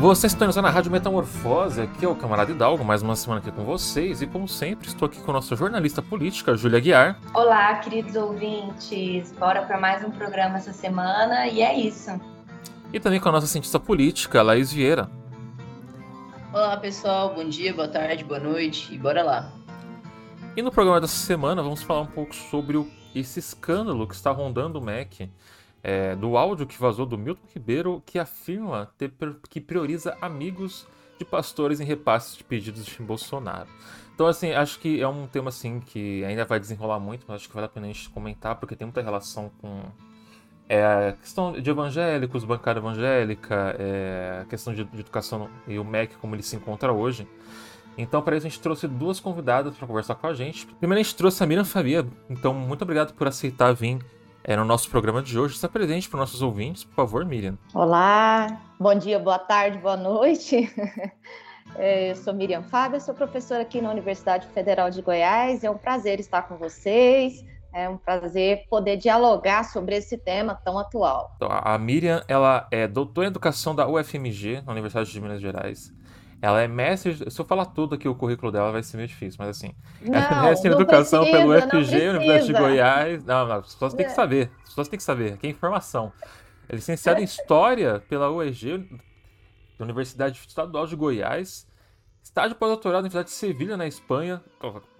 Você está usando a Rádio Metamorfose, aqui é o Camarada Hidalgo, mais uma semana aqui com vocês, e como sempre, estou aqui com a nossa jornalista política, Júlia Guiar. Olá, queridos ouvintes, bora para mais um programa essa semana, e é isso. E também com a nossa cientista política, Laís Vieira. Olá pessoal, bom dia, boa tarde, boa noite, e bora lá. E no programa dessa semana vamos falar um pouco sobre esse escândalo que está rondando o MEC, é, do áudio que vazou do Milton Ribeiro, que afirma ter, que prioriza amigos de pastores em repasses de pedidos de Bolsonaro. Então, assim, acho que é um tema assim que ainda vai desenrolar muito, mas acho que vale a pena a gente comentar, porque tem muita relação com é, questão de evangélicos, bancada evangélica, é, questão de, de educação e o MEC como ele se encontra hoje. Então, para isso, a gente trouxe duas convidadas para conversar com a gente. Primeiro, a gente trouxe a Miriam Fabia. Então, muito obrigado por aceitar vir é, no nosso programa de hoje. Está presente para os nossos ouvintes, por favor, Miriam. Olá, bom dia, boa tarde, boa noite. É, eu sou Miriam Fábio, sou professora aqui na Universidade Federal de Goiás. É um prazer estar com vocês. É um prazer poder dialogar sobre esse tema tão atual. Então, a Miriam, ela é doutora em educação da UFMG, na Universidade de Minas Gerais. Ela é mestre. Se eu falar tudo aqui o currículo dela, vai ser meio difícil, mas assim. Não, ela é mestre em educação precisa, pelo UFG, Universidade de. Goiás. Não, não, as pessoas têm que saber. As pessoas têm que saber. Aqui é informação. É licenciada em História pela UEG, da Universidade Estadual de Goiás. Estágio pós-doutorado na Universidade de Sevilha, na Espanha.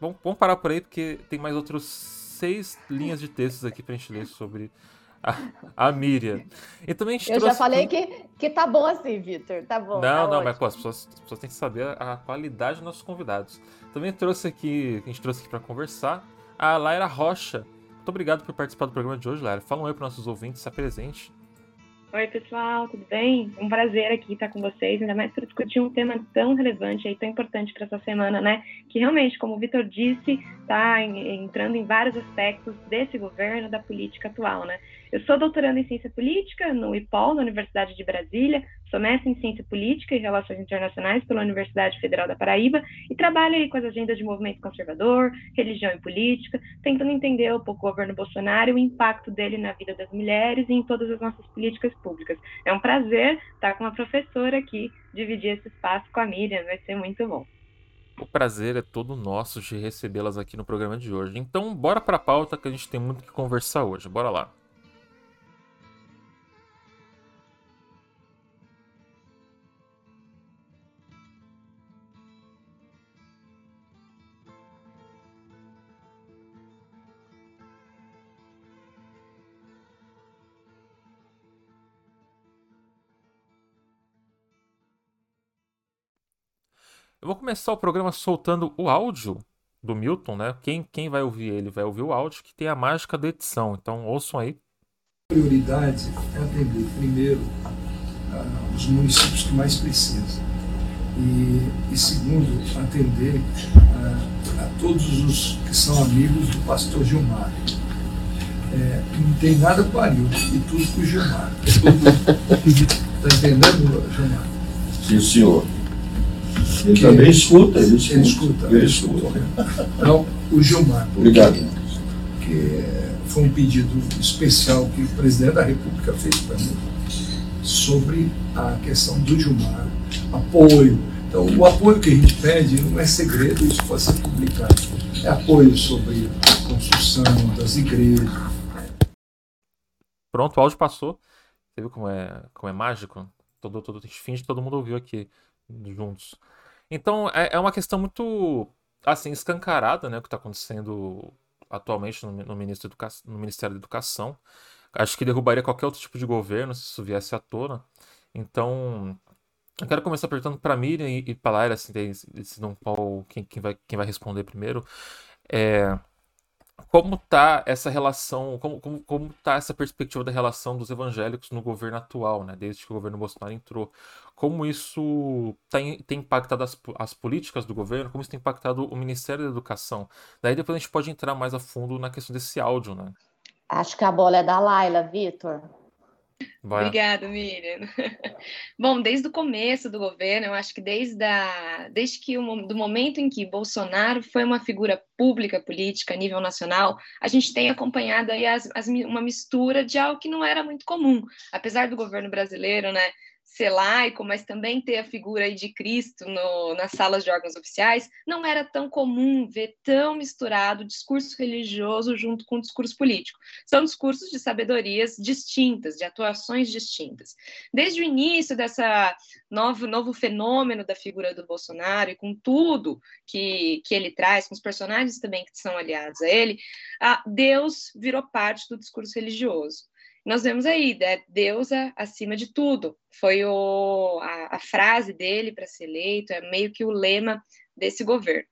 Vamos, vamos parar por aí, porque tem mais outros seis linhas de textos aqui pra gente ler sobre a, a Miriam. E também Eu já falei que, que tá bom assim, Vitor. Tá bom. não, tá não, ótimo. mas pô, as pessoas, as pessoas têm que saber a, a qualidade dos nossos convidados. Também trouxe aqui, a gente trouxe aqui para conversar, a Laira Rocha. Muito obrigado por participar do programa de hoje, Laira. Fala um oi para nossos ouvintes, se apresente. Oi, pessoal, tudo bem? Um prazer aqui estar com vocês, ainda mais para discutir um tema tão relevante e tão importante para essa semana, né? Que realmente, como o Vitor disse, está entrando em vários aspectos desse governo, da política atual, né? Eu sou doutoranda em Ciência Política no IPOL, na Universidade de Brasília, sou mestre em Ciência Política e Relações Internacionais pela Universidade Federal da Paraíba e trabalho aí com as agendas de movimento conservador, religião e política, tentando entender um pouco o governo Bolsonaro e o impacto dele na vida das mulheres e em todas as nossas políticas públicas. É um prazer estar com uma professora aqui, dividir esse espaço com a Miriam, vai ser muito bom. O prazer é todo nosso de recebê-las aqui no programa de hoje. Então, bora para a pauta que a gente tem muito que conversar hoje. Bora lá. Eu vou começar o programa soltando o áudio do Milton, né? Quem, quem vai ouvir ele vai ouvir o áudio que tem a mágica da edição. Então ouçam aí. prioridade é atender primeiro ah, os municípios que mais precisam e, e segundo atender ah, a todos os que são amigos do pastor Gilmar. É, não tem nada com o Arilton e tudo com o Gilmar. Está entendendo, Gilmar? Sim, senhor. Ele Que- também escuta, ele escuta. Ele escuta. Ele escuta. Não, o Gilmar. Obrigado. que foi um pedido especial que o presidente da República fez para mim sobre a questão do Gilmar, apoio. Então, o apoio que a gente pede não é segredo, isso pode ser publicado. É apoio sobre a construção das igrejas. Pronto, o áudio passou. Você viu como é, como é mágico? Todo, todo, finge que todo mundo ouviu aqui juntos. Então, é, é uma questão muito, assim, escancarada, né? O que está acontecendo atualmente no, no, ministro Educa... no Ministério da Educação. Acho que derrubaria qualquer outro tipo de governo se isso viesse à tona. Então, eu quero começar perguntando para Miriam e, e para Laira, assim, decidam qual, quem, quem, vai, quem vai responder primeiro. É, como tá essa relação, como, como, como tá essa perspectiva da relação dos evangélicos no governo atual, né? Desde que o governo Bolsonaro entrou. Como isso tem, tem impactado as, as políticas do governo, como isso tem impactado o Ministério da Educação. Daí depois a gente pode entrar mais a fundo na questão desse áudio, né? Acho que a bola é da Laila, Vitor. Vai. Obrigada, Miriam. Bom, desde o começo do governo, eu acho que desde, a, desde que o do momento em que Bolsonaro foi uma figura pública política a nível nacional, a gente tem acompanhado aí as, as, uma mistura de algo que não era muito comum, apesar do governo brasileiro, né? Ser laico, mas também ter a figura aí de Cristo no, nas salas de órgãos oficiais, não era tão comum ver tão misturado discurso religioso junto com discurso político. São discursos de sabedorias distintas, de atuações distintas. Desde o início dessa novo, novo fenômeno da figura do Bolsonaro e com tudo que, que ele traz, com os personagens também que são aliados a ele, a Deus virou parte do discurso religioso nós vemos aí, né, Deus acima de tudo. Foi o, a, a frase dele para ser eleito, é meio que o lema desse governo.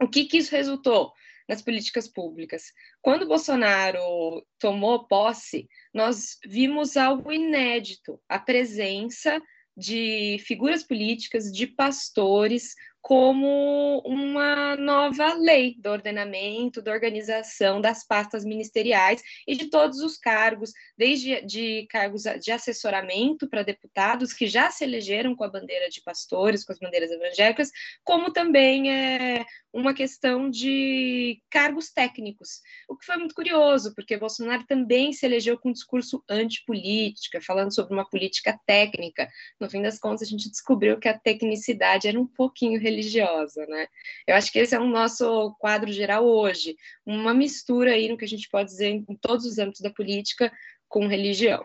O que, que isso resultou nas políticas públicas? Quando Bolsonaro tomou posse, nós vimos algo inédito: a presença de figuras políticas, de pastores, como uma nova lei do ordenamento, da organização das pastas ministeriais e de todos os cargos, desde de cargos de assessoramento para deputados que já se elegeram com a bandeira de pastores, com as bandeiras evangélicas, como também é, uma questão de cargos técnicos, o que foi muito curioso, porque Bolsonaro também se elegeu com um discurso antipolítica, falando sobre uma política técnica. No fim das contas, a gente descobriu que a tecnicidade era um pouquinho religiosa religiosa, né? Eu acho que esse é o nosso quadro geral hoje, uma mistura aí no que a gente pode dizer em todos os âmbitos da política com religião.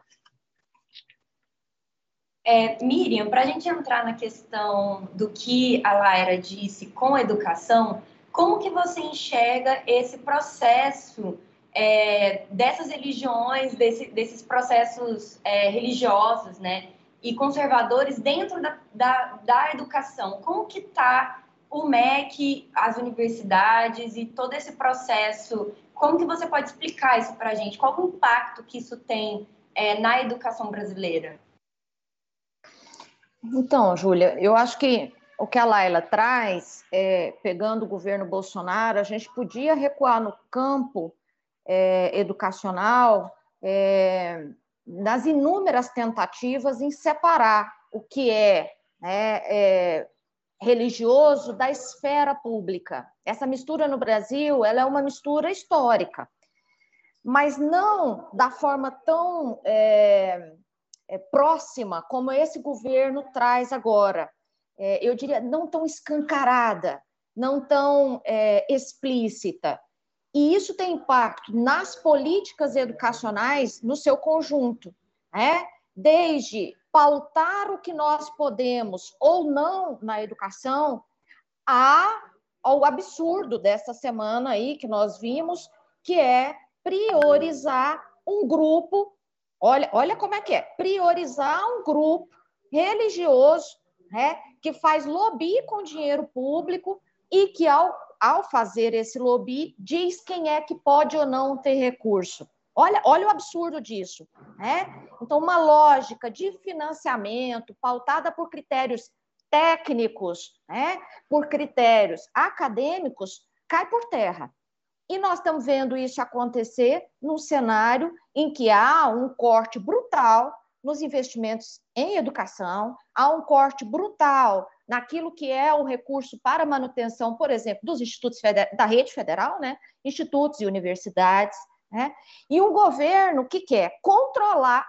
É, Miriam, para a gente entrar na questão do que a Laira disse com a educação, como que você enxerga esse processo é, dessas religiões, desse, desses processos é, religiosos, né? E conservadores dentro da, da, da educação. Como que está o MEC, as universidades e todo esse processo? Como que você pode explicar isso para a gente? Qual o impacto que isso tem é, na educação brasileira? Então, Júlia, eu acho que o que a Laila traz, é, pegando o governo Bolsonaro, a gente podia recuar no campo é, educacional, é, nas inúmeras tentativas em separar o que é, né, é, religioso da esfera pública. Essa mistura no Brasil ela é uma mistura histórica, mas não da forma tão é, é, próxima como esse governo traz agora. É, eu diria, não tão escancarada, não tão é, explícita. E isso tem impacto nas políticas educacionais no seu conjunto, né? desde pautar o que nós podemos ou não na educação, a, ao absurdo dessa semana aí que nós vimos, que é priorizar um grupo, olha, olha como é que é, priorizar um grupo religioso, né, que faz lobby com dinheiro público e que, ao ao fazer esse lobby, diz quem é que pode ou não ter recurso. Olha, olha o absurdo disso. Né? Então, uma lógica de financiamento pautada por critérios técnicos, né? por critérios acadêmicos, cai por terra. E nós estamos vendo isso acontecer num cenário em que há um corte brutal nos investimentos em educação, há um corte brutal naquilo que é o recurso para manutenção, por exemplo, dos institutos da rede federal, né? institutos e universidades, né? e um governo que quer controlar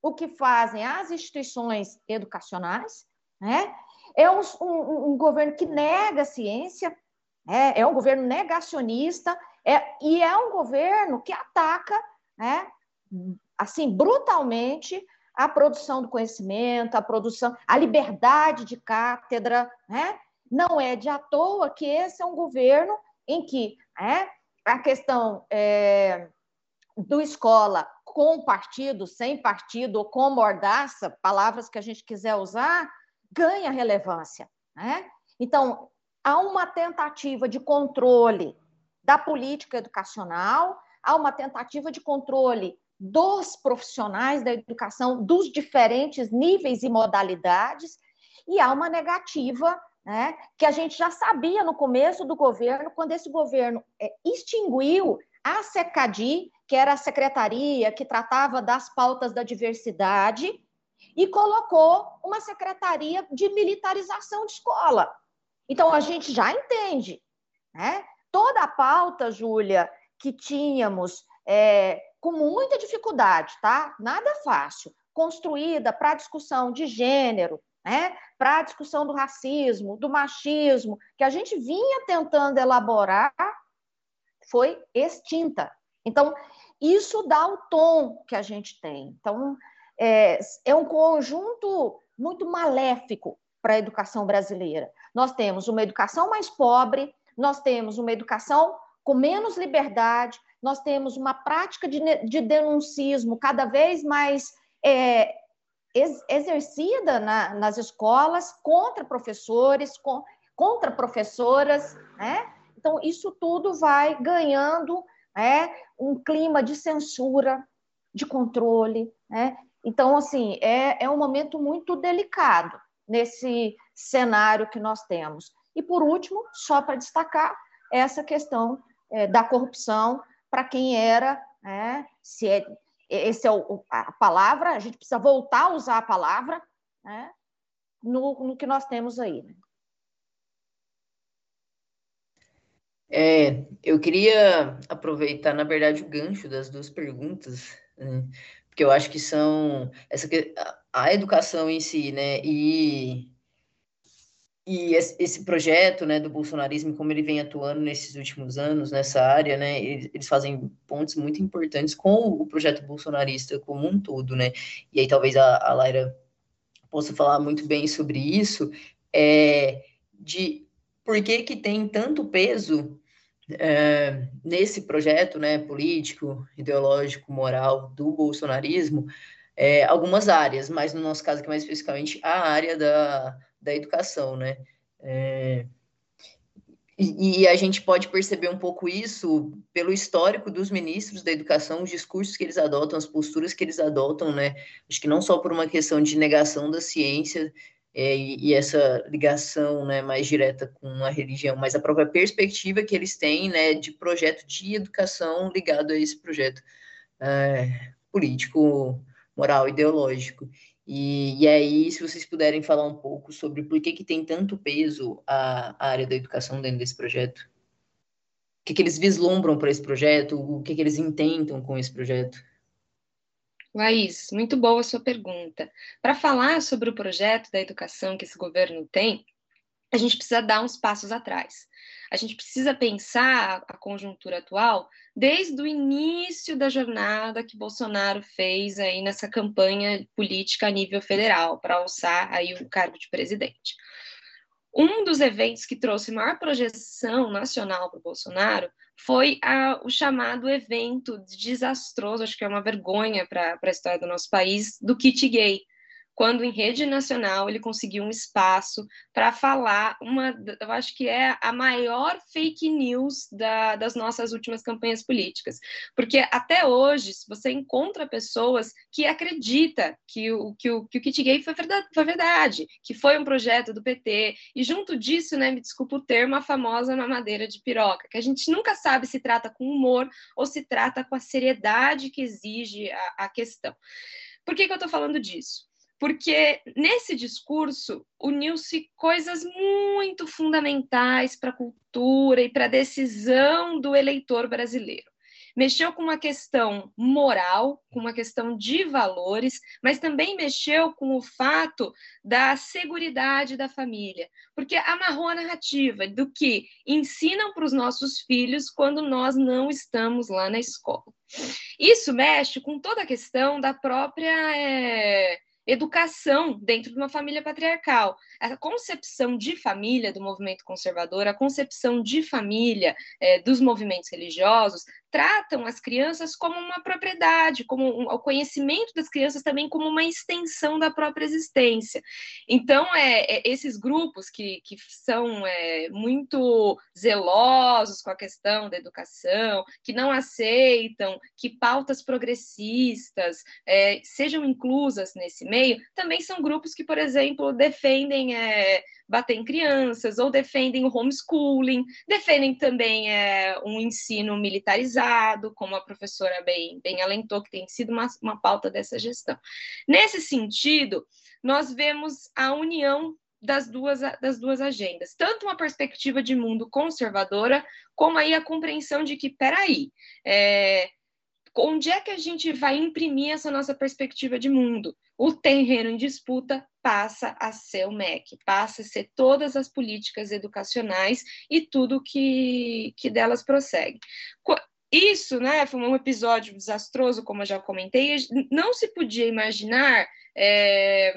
o que fazem as instituições educacionais, né? é um, um, um governo que nega a ciência, é, é um governo negacionista, é, e é um governo que ataca, né, assim, brutalmente a produção do conhecimento, a produção, a liberdade de cátedra, né? Não é de à toa que esse é um governo em que é, a questão é, do escola com partido, sem partido, ou com mordaça, palavras que a gente quiser usar, ganha relevância. Né? Então, há uma tentativa de controle da política educacional, há uma tentativa de controle dos profissionais da educação, dos diferentes níveis e modalidades, e há uma negativa né, que a gente já sabia no começo do governo, quando esse governo é, extinguiu a SECADI, que era a secretaria que tratava das pautas da diversidade, e colocou uma secretaria de militarização de escola. Então, a gente já entende, né? Toda a pauta, Júlia, que tínhamos é, com muita dificuldade, tá? Nada fácil, construída para discussão de gênero, né? Para discussão do racismo, do machismo, que a gente vinha tentando elaborar, foi extinta. Então, isso dá o tom que a gente tem. Então, é, é um conjunto muito maléfico para a educação brasileira. Nós temos uma educação mais pobre, nós temos uma educação com menos liberdade, nós temos uma prática de, de denuncismo cada vez mais é, ex, exercida na, nas escolas contra professores, com, contra professoras, né? Então, isso tudo vai ganhando né, um clima de censura, de controle, né? Então, assim, é, é um momento muito delicado nesse cenário que nós temos. E, por último, só para destacar, essa questão é, da corrupção para quem era, né, se é, esse é o, a palavra, a gente precisa voltar a usar a palavra né, no, no que nós temos aí. Né? É, eu queria aproveitar, na verdade, o gancho das duas perguntas, né, porque eu acho que são essa a educação em si, né, e e esse projeto, né, do bolsonarismo, como ele vem atuando nesses últimos anos nessa área, né, eles fazem pontos muito importantes com o projeto bolsonarista como um todo, né, e aí talvez a, a Laira possa falar muito bem sobre isso, é, de por que que tem tanto peso é, nesse projeto né, político, ideológico, moral do bolsonarismo, é, algumas áreas, mas no nosso caso aqui mais especificamente a área da, da educação, né? É, e, a gente pode perceber um pouco isso pelo histórico dos ministros da educação, os discursos que eles adotam, as posturas que eles adotam, né? Acho que não só por uma questão de negação da ciência, é, e, e, essa ligação né, mais direta com a religião, mas a própria perspectiva que eles têm né, de projeto de educação ligado a esse projeto é, político, moral, ideológico. E, e, aí, se vocês puderem falar um pouco sobre por que, que tem tanto peso a, a área da educação dentro desse projeto. O que, que eles vislumbram para esse projeto? O que, que eles intentam com esse projeto? Laís, muito boa a sua pergunta. Para falar sobre o projeto da educação que esse governo tem, a gente precisa dar uns passos atrás. A gente precisa pensar a conjuntura atual desde o início da jornada que Bolsonaro fez aí nessa campanha política a nível federal para alçar aí o cargo de presidente. Um dos eventos que trouxe maior projeção nacional para o Bolsonaro foi a, o chamado evento desastroso, acho que é uma vergonha para a história do nosso país, do kit gay, quando em rede nacional ele conseguiu um espaço para falar uma, eu acho que é a maior fake news da, das nossas últimas campanhas políticas, porque até hoje você encontra pessoas que acreditam que o que o, que o kit gay foi verdade, foi verdade, que foi um projeto do PT e junto disso, né, me desculpa o termo, a famosa mamadeira de piroca, que a gente nunca sabe se trata com humor ou se trata com a seriedade que exige a, a questão. Por que, que eu estou falando disso? Porque nesse discurso uniu-se coisas muito fundamentais para a cultura e para a decisão do eleitor brasileiro. Mexeu com uma questão moral, com uma questão de valores, mas também mexeu com o fato da segurança da família, porque amarrou a narrativa do que ensinam para os nossos filhos quando nós não estamos lá na escola. Isso mexe com toda a questão da própria. É educação dentro de uma família patriarcal. A concepção de família do movimento conservador, a concepção de família é, dos movimentos religiosos, tratam as crianças como uma propriedade, como um, o conhecimento das crianças também como uma extensão da própria existência. Então, é, é esses grupos que, que são é, muito zelosos com a questão da educação, que não aceitam que pautas progressistas é, sejam inclusas nesse meio, também são grupos que, por exemplo, defendem é, bater em crianças, ou defendem o homeschooling, defendem também é, um ensino militarizado, como a professora bem, bem alentou, que tem sido uma, uma pauta dessa gestão. Nesse sentido, nós vemos a união das duas, das duas agendas, tanto uma perspectiva de mundo conservadora, como aí a compreensão de que, peraí, é, onde é que a gente vai imprimir essa nossa perspectiva de mundo? O terreno em disputa passa a ser o MEC, passa a ser todas as políticas educacionais e tudo que, que delas prossegue. Isso, né, foi um episódio desastroso, como eu já comentei, não se podia imaginar é,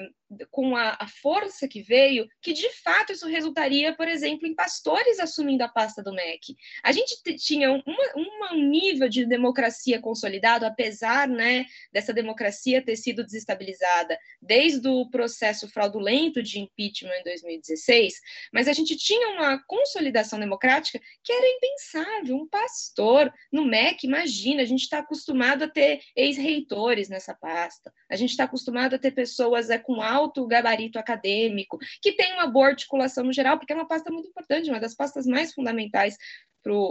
com a, a, força que veio, que de fato isso resultaria, por exemplo, em pastores assumindo a pasta do MEC. A gente tinha uma, uma, um nível de democracia consolidado, apesar né, dessa democracia ter sido desestabilizada desde o processo fraudulento de impeachment em 2016, mas a gente tinha uma consolidação democrática que era impensável. Um pastor no MEC, imagina, a gente está acostumado a ter ex-reitores nessa pasta, a gente está acostumado a ter pessoas é, com alto gabarito acadêmico, que tem uma boa articulação no geral, porque é uma pasta muito importante, uma das pastas mais fundamentais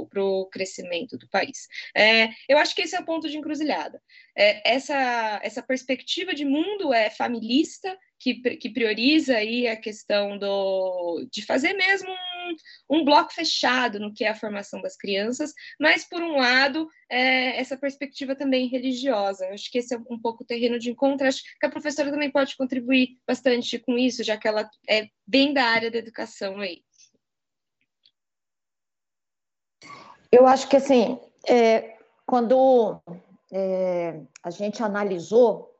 para o crescimento do país. É, eu acho que esse é o ponto de encruzilhada. É, essa, essa perspectiva de mundo é familista, que, que prioriza aí a questão do, de fazer mesmo um, um bloco fechado no que é a formação das crianças, mas, por um lado, é, essa perspectiva também religiosa. Eu acho que esse é um pouco o terreno de encontro. Acho que a professora também pode contribuir bastante com isso, já que ela é bem da área da educação aí. Eu acho que, assim, é, quando é, a gente analisou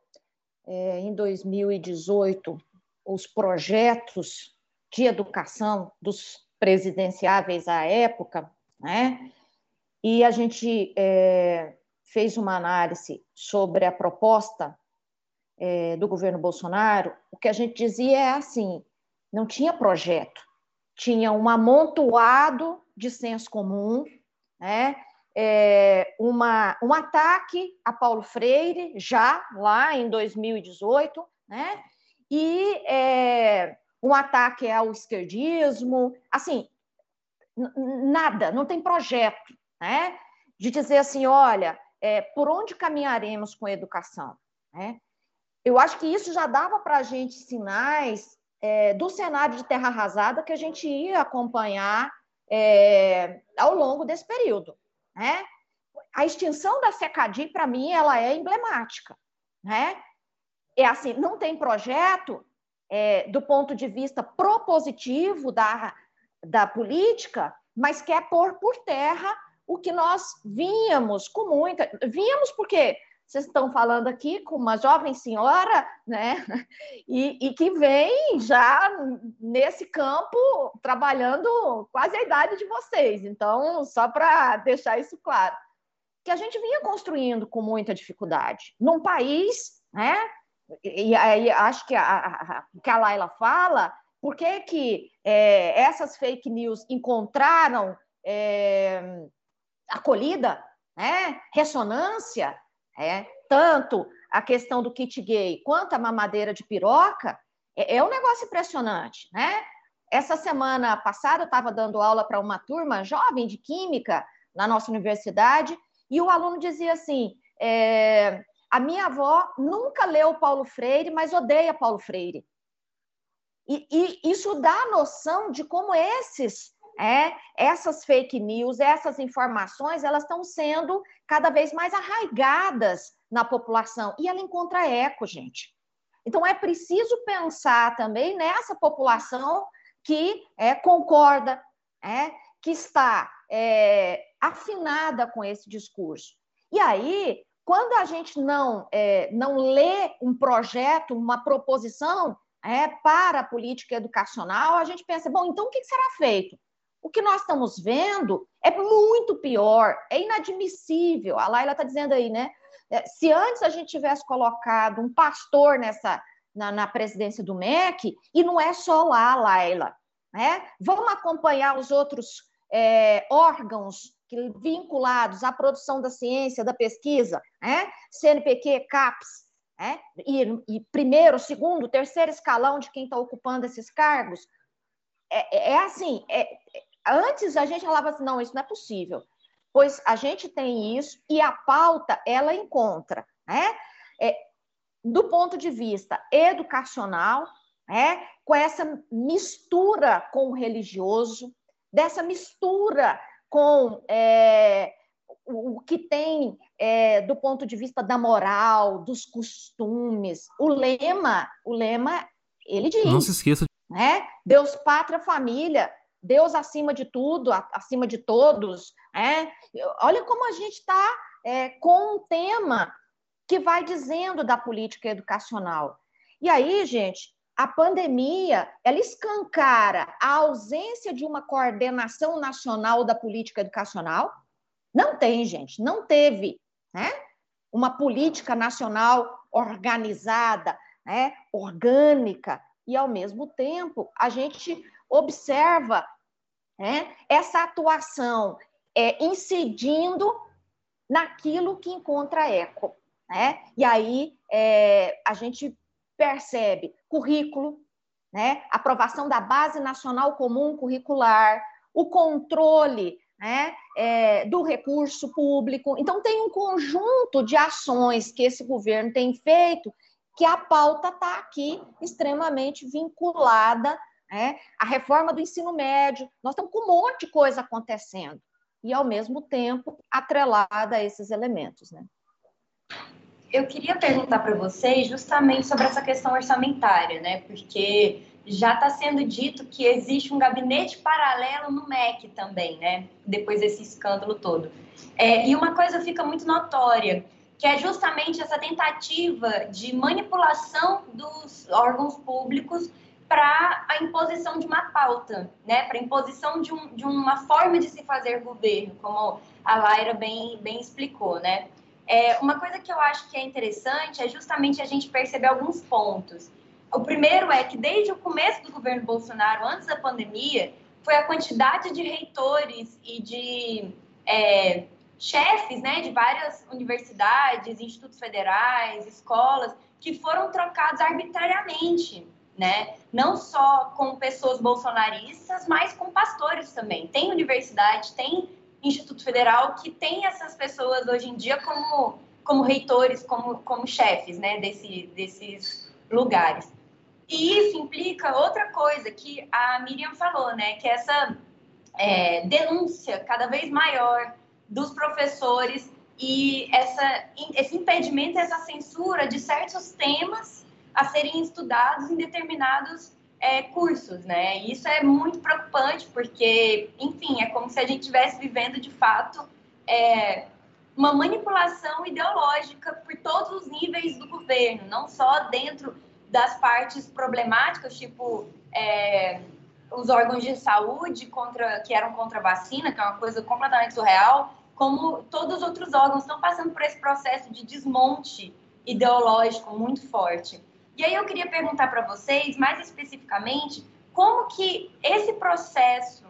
é, em 2018 os projetos de educação dos presidenciáveis à época, né? E a gente é, fez uma análise sobre a proposta é, do governo Bolsonaro. O que a gente dizia é assim: não tinha projeto, tinha um amontoado de senso comum, né? É, uma, um ataque a Paulo Freire, já lá em 2018, né? e é, um ataque ao esquerdismo, assim, nada, não tem projeto, né? De dizer assim, olha, é, por onde caminharemos com a educação, né? Eu acho que isso já dava para a gente sinais é, do cenário de terra arrasada que a gente ia acompanhar é, ao longo desse período. Né? A extinção da SECADI, para mim, ela é emblemática. Né? É assim, não tem projeto é, do ponto de vista propositivo da, da política, mas quer pôr por terra o que nós víamos com muita. Víamos porque vocês estão falando aqui com uma jovem senhora, né? E, e, que vem já nesse campo trabalhando quase a idade de vocês. Então, só para deixar isso claro, que a gente vinha construindo com muita dificuldade num país, né? E aí acho que a, a, que a Laila fala, por que, que é, essas fake news encontraram é, acolhida, né? ressonância? É, tanto a questão do kit gay quanto a mamadeira de piroca é, é um negócio impressionante, né? Essa semana passada eu estava dando aula para uma turma jovem de química na nossa universidade e o aluno dizia assim: é, a minha avó nunca leu Paulo Freire, mas odeia Paulo Freire. E, e isso dá a noção de como esses é, essas fake news, essas informações, elas estão sendo cada vez mais arraigadas na população e ela encontra eco, gente. Então é preciso pensar também nessa população que é, concorda, é, que está é, afinada com esse discurso. E aí, quando a gente não, é, não lê um projeto, uma proposição é, para a política educacional, a gente pensa, bom, então o que será feito? O que nós estamos vendo é muito pior, é inadmissível. A Laila está dizendo aí, né? É, se antes a gente tivesse colocado um pastor nessa na, na presidência do MEC, e não é só lá, Laila, né? Vamos acompanhar os outros é, órgãos que, vinculados à produção da ciência, da pesquisa, né? CNPq, CAPES, né? e, e primeiro, segundo, terceiro escalão de quem está ocupando esses cargos, é, é assim, é, antes a gente falava assim, não, isso não é possível, pois a gente tem isso e a pauta ela encontra, né? É, do ponto de vista educacional, né? com essa mistura com o religioso, dessa mistura com é, o que tem é, do ponto de vista da moral, dos costumes. O lema, o lema, ele diz. Não se esqueça. Né? Deus, pátria, família. Deus acima de tudo, acima de todos. Né? Olha como a gente está é, com um tema que vai dizendo da política educacional. E aí, gente, a pandemia ela escancara a ausência de uma coordenação nacional da política educacional. Não tem, gente, não teve né? uma política nacional organizada, né? orgânica, e ao mesmo tempo a gente observa né? essa atuação é, incidindo naquilo que encontra eco. Né? E aí é, a gente percebe currículo, né? aprovação da Base Nacional Comum Curricular, o controle né? É, do recurso público. Então, tem um conjunto de ações que esse governo tem feito que a pauta está aqui extremamente vinculada né? à reforma do ensino médio. Nós estamos com um monte de coisa acontecendo e, ao mesmo tempo, atrelada a esses elementos. Né? Eu queria perguntar para vocês justamente sobre essa questão orçamentária, né? Porque já está sendo dito que existe um gabinete paralelo no MEC também, né? Depois desse escândalo todo. É, e uma coisa fica muito notória, que é justamente essa tentativa de manipulação dos órgãos públicos para a imposição de uma pauta, né? Para a imposição de, um, de uma forma de se fazer governo, como a Laira bem, bem explicou, né? É, uma coisa que eu acho que é interessante é justamente a gente perceber alguns pontos. O primeiro é que desde o começo do governo Bolsonaro, antes da pandemia, foi a quantidade de reitores e de é, chefes né, de várias universidades, institutos federais, escolas, que foram trocados arbitrariamente, né? Não só com pessoas bolsonaristas, mas com pastores também. Tem universidade, tem Instituto Federal que tem essas pessoas hoje em dia como, como reitores, como, como chefes né, desse, desses lugares. E isso implica outra coisa que a Miriam falou, né, que essa é, denúncia cada vez maior dos professores e essa, esse impedimento, essa censura de certos temas a serem estudados em determinados é, cursos, né? E isso é muito preocupante, porque, enfim, é como se a gente estivesse vivendo de fato é, uma manipulação ideológica por todos os níveis do governo, não só dentro das partes problemáticas, tipo é, os órgãos de saúde contra que eram contra a vacina, que é uma coisa completamente surreal, como todos os outros órgãos estão passando por esse processo de desmonte ideológico muito forte. E aí eu queria perguntar para vocês, mais especificamente, como que esse processo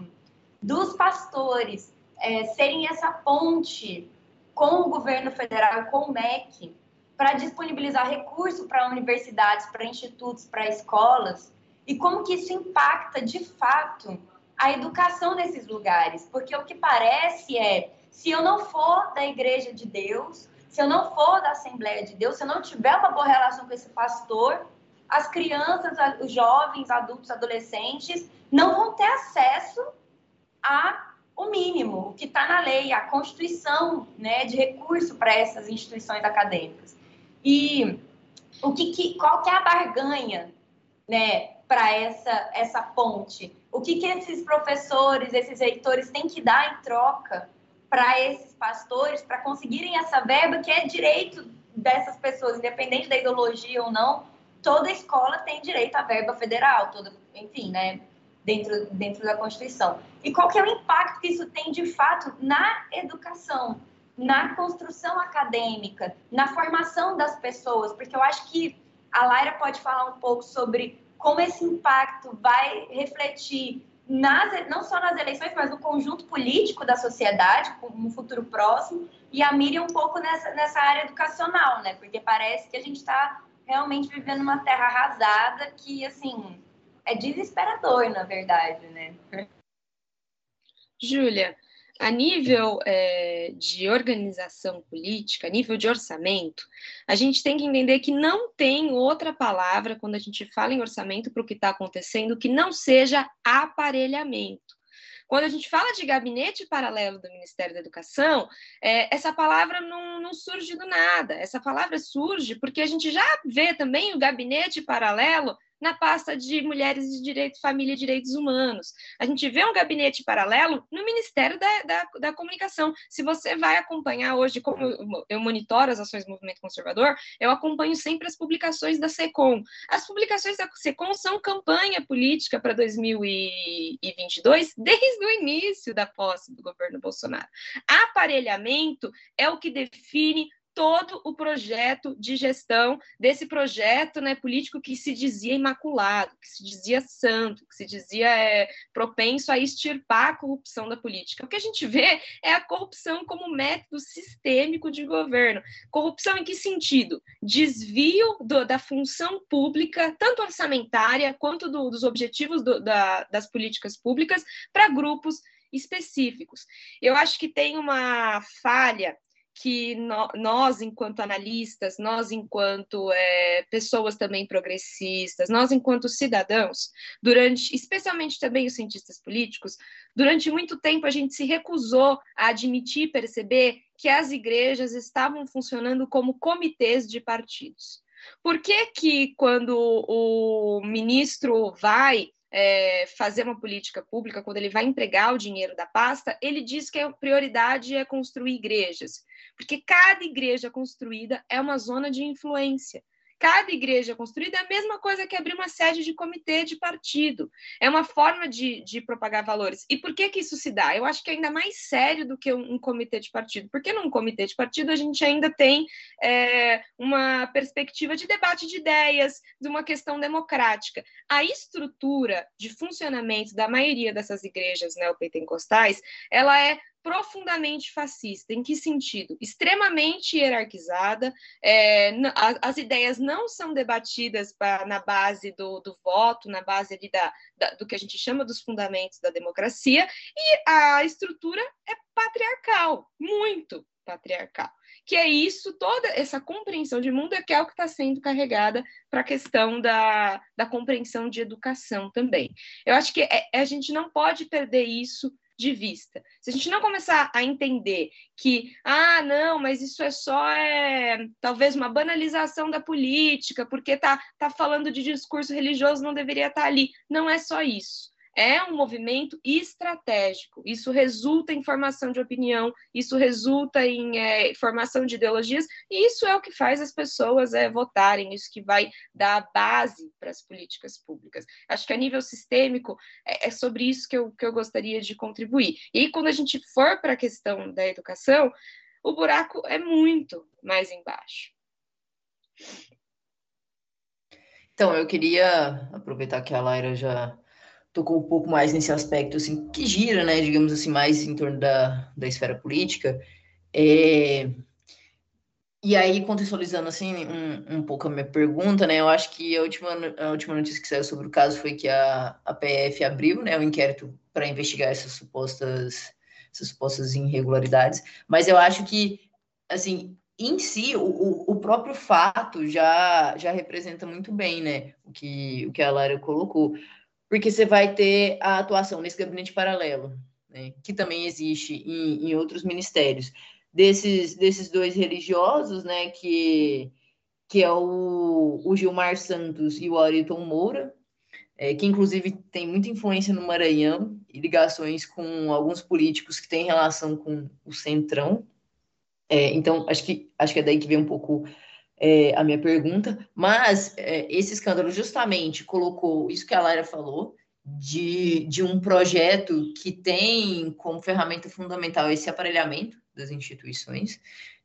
dos pastores é, serem essa ponte com o governo federal, com o MEC, para disponibilizar recurso para universidades, para institutos, para escolas, e como que isso impacta de fato a educação nesses lugares, porque o que parece é, se eu não for da igreja de Deus, se eu não for da Assembleia de Deus, se eu não tiver uma boa relação com esse pastor, as crianças, os jovens, adultos, adolescentes não vão ter acesso a o mínimo, o que está na lei, a constituição né, de recurso para essas instituições acadêmicas. E o que, que, qual que é a barganha né, para essa, essa ponte? O que, que esses professores, esses reitores têm que dar em troca para esses pastores, para conseguirem essa verba que é direito dessas pessoas, independente da ideologia ou não, toda escola tem direito à verba federal, toda, enfim, né, dentro, dentro da Constituição. E qual que é o impacto que isso tem, de fato, na educação, na construção acadêmica, na formação das pessoas? Porque eu acho que a Laira pode falar um pouco sobre como esse impacto vai refletir nas, não só nas eleições, mas no conjunto político da sociedade, no futuro próximo, e a Miriam um pouco nessa, nessa área educacional, né? Porque parece que a gente está realmente vivendo uma terra arrasada que, assim, é desesperador, na verdade, né? Júlia, a nível é, de organização política, a nível de orçamento, a gente tem que entender que não tem outra palavra quando a gente fala em orçamento para o que está acontecendo que não seja aparelhamento. Quando a gente fala de gabinete paralelo do Ministério da Educação, é, essa palavra não, não surge do nada. Essa palavra surge porque a gente já vê também o gabinete paralelo na pasta de Mulheres de Direito, Família e Direitos Humanos. A gente vê um gabinete paralelo no Ministério da, da, da Comunicação. Se você vai acompanhar hoje, como eu, eu, monitoro as ações do movimento conservador, eu acompanho sempre as publicações da SECOM. As publicações da SECOM são campanha política para 2022 desde o início da posse do governo Bolsonaro. Aparelhamento é o que define todo o projeto de gestão desse projeto né, político que se dizia imaculado, que se dizia santo, que se dizia é, propenso a extirpar a corrupção da política. O que a gente vê é a corrupção como método sistêmico de governo. Corrupção em que sentido? Desvio do, da função pública, tanto orçamentária quanto do, dos objetivos do, da, das políticas públicas, para grupos específicos. Eu acho que tem uma falha que no, nós, enquanto analistas, nós, enquanto é, pessoas também progressistas, nós, enquanto cidadãos, durante, especialmente também os cientistas políticos, durante muito tempo a gente se recusou a admitir e perceber que as igrejas estavam funcionando como comitês de partidos. Por que que quando o ministro vai é, fazer uma política pública, quando ele vai entregar o dinheiro da pasta, ele diz que a prioridade é construir igrejas, porque cada igreja construída é uma zona de influência. Cada igreja construída é a mesma coisa que abrir uma sede de comitê de partido. É uma forma de, de propagar valores. E por que, que isso se dá? Eu acho que é ainda mais sério do que um, um comitê de partido. Porque num comitê de partido a gente ainda tem é, uma perspectiva de debate de ideias, de uma questão democrática. A estrutura de funcionamento da maioria dessas igrejas neopentecostais, ela é profundamente fascista. Em que sentido? Extremamente hierarquizada, é, as, ideias não são debatidas pra, na base do, do, voto, na base ali da, da, do que a gente chama dos fundamentos da democracia, e a estrutura é patriarcal, muito patriarcal. Que é isso, toda essa compreensão de mundo é que é o que está sendo carregada para a questão da, da compreensão de educação também. Eu acho que é, a gente não pode perder isso de vista. Se a gente não começar a entender que, ah, não, mas isso é só é, talvez uma banalização da política, porque tá, tá falando de discurso religioso, não deveria estar tá ali. Não é só isso é um movimento estratégico. Isso resulta em formação de opinião, isso resulta em é, formação de ideologias, e isso é o que faz as pessoas é, votarem, isso que vai dar a base para as políticas públicas. Acho que a nível sistêmico é, é sobre isso que eu, que eu gostaria de contribuir. E quando a gente for para a questão da educação, o buraco é muito mais embaixo. Então, eu queria aproveitar que a Laira já tocou um pouco mais nesse aspecto, assim, que gira, né, digamos assim, mais em torno da, da esfera política. É... E aí, contextualizando, assim, um, um pouco a minha pergunta, né, eu acho que a última, a última notícia que saiu sobre o caso foi que a, a PF abriu, né, o inquérito para investigar essas supostas, essas supostas irregularidades, mas eu acho que, assim, em si, o, o próprio fato já, já representa muito bem, né, o que, o que a Lara colocou porque você vai ter a atuação nesse gabinete paralelo, né, que também existe em, em, outros ministérios, desses, desses dois religiosos, né, que, que é o, o Gilmar Santos e o Auriton Moura, é, que inclusive tem muita influência no Maranhão e ligações com alguns políticos que têm relação com o Centrão. É, então, acho que, acho que é daí que vem um pouco é, a minha pergunta, mas é, esse escândalo justamente colocou isso que a Lara falou, de, de um projeto que tem como ferramenta fundamental esse aparelhamento das instituições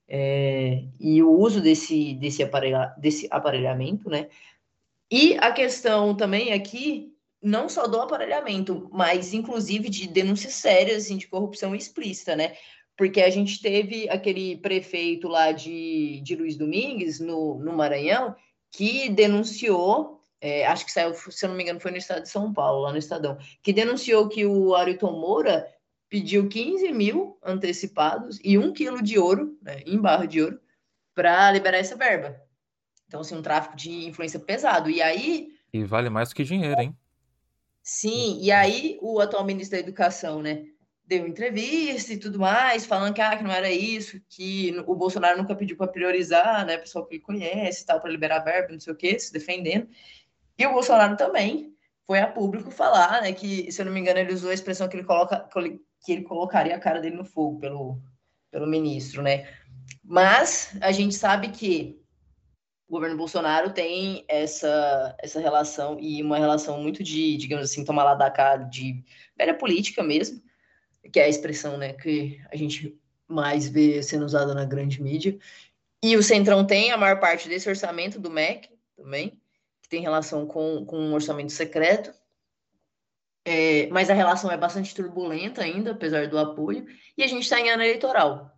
é, e o uso desse, desse, aparelha, desse aparelhamento, né? E a questão também aqui, não só do aparelhamento, mas inclusive de denúncias sérias assim, de corrupção explícita, né? Porque a gente teve aquele prefeito lá de, de Luiz Domingues, no, no Maranhão, que denunciou é, acho que saiu, se eu não me engano, foi no estado de São Paulo, lá no Estadão, que denunciou que o Arilton Moura pediu 15 mil antecipados e um quilo de ouro, né, em barra de ouro, para liberar essa verba. Então, assim, um tráfico de influência pesado. E aí. E vale mais do que dinheiro, hein? Sim, e aí o atual ministro da Educação, né, deu entrevista e tudo mais, falando que, ah, que não era isso, que o Bolsonaro nunca pediu para priorizar, né, pessoal que ele conhece e tal, para liberar verba, não sei o quê, se defendendo. E o Bolsonaro também foi a público falar, né, que, se eu não me engano, ele usou a expressão que ele coloca que ele colocaria a cara dele no fogo pelo, pelo ministro, né? Mas a gente sabe que o governo Bolsonaro tem essa, essa relação e uma relação muito de, digamos assim, tomar lá da cara de velha política mesmo, que é a expressão, né, que a gente mais vê sendo usada na grande mídia. E o Centrão tem a maior parte desse orçamento do MEC também, tem relação com, com um orçamento secreto, é, mas a relação é bastante turbulenta ainda, apesar do apoio, e a gente está em ano eleitoral.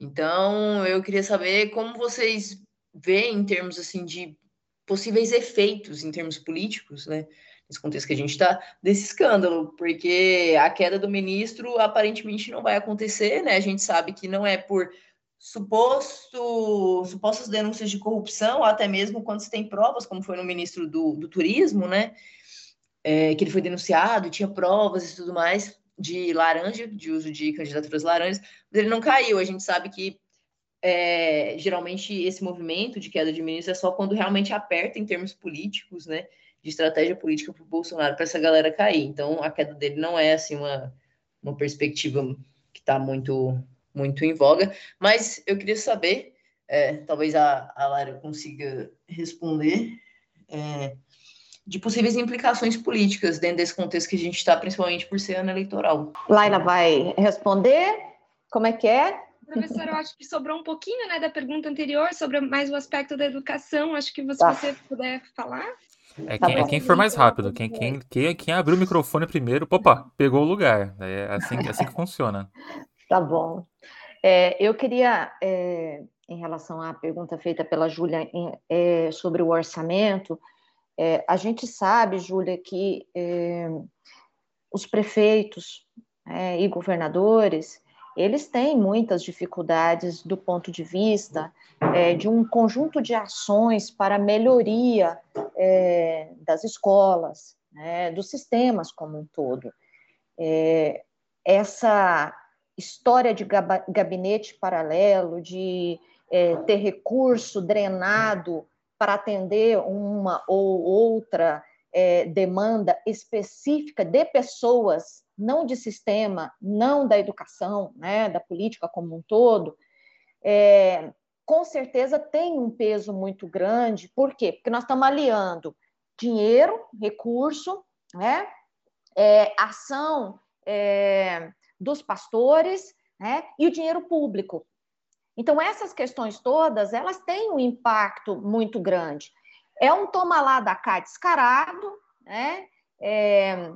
Então, eu queria saber como vocês veem em termos assim de possíveis efeitos em termos políticos, né? Nesse contexto que a gente está, desse escândalo, porque a queda do ministro aparentemente não vai acontecer, né? A gente sabe que não é por suposto, supostas denúncias de corrupção, até mesmo quando se tem provas, como foi no ministro do, do Turismo, né? É, que ele foi denunciado, tinha provas e tudo mais de laranja, de uso de candidaturas laranjas, mas ele não caiu. A gente sabe que é, geralmente esse movimento de queda de ministro é só quando realmente aperta em termos políticos, né? De estratégia política para o Bolsonaro, para essa galera cair. Então a queda dele não é assim uma, uma perspectiva que está muito muito em voga, mas eu queria saber, é, talvez a, a Lara consiga responder, é, de possíveis implicações políticas dentro desse contexto que a gente está, principalmente por ser ano eleitoral. Laila vai responder? Como é que é? Professora, eu acho que sobrou um pouquinho né, da pergunta anterior sobre mais o aspecto da educação. Acho que se tá. você puder falar. É quem, é quem for mais rápido. Quem, quem, quem, quem abriu o microfone primeiro, opa, pegou o lugar. É assim, é assim que funciona. Tá bom. É, eu queria, é, em relação à pergunta feita pela Júlia é, sobre o orçamento, é, a gente sabe, Júlia, que é, os prefeitos é, e governadores eles têm muitas dificuldades do ponto de vista de um conjunto de ações para melhoria das escolas, né, dos sistemas como um todo. essa história de gabinete paralelo, de é, ter recurso drenado para atender uma ou outra é, demanda específica de pessoas, não de sistema, não da educação, né, da política como um todo, é, com certeza tem um peso muito grande. Por quê? Porque nós estamos aliando dinheiro, recurso, né, é, ação é, dos pastores né, e o dinheiro público. Então, essas questões todas, elas têm um impacto muito grande. É um toma lá da cá descarado, né? É,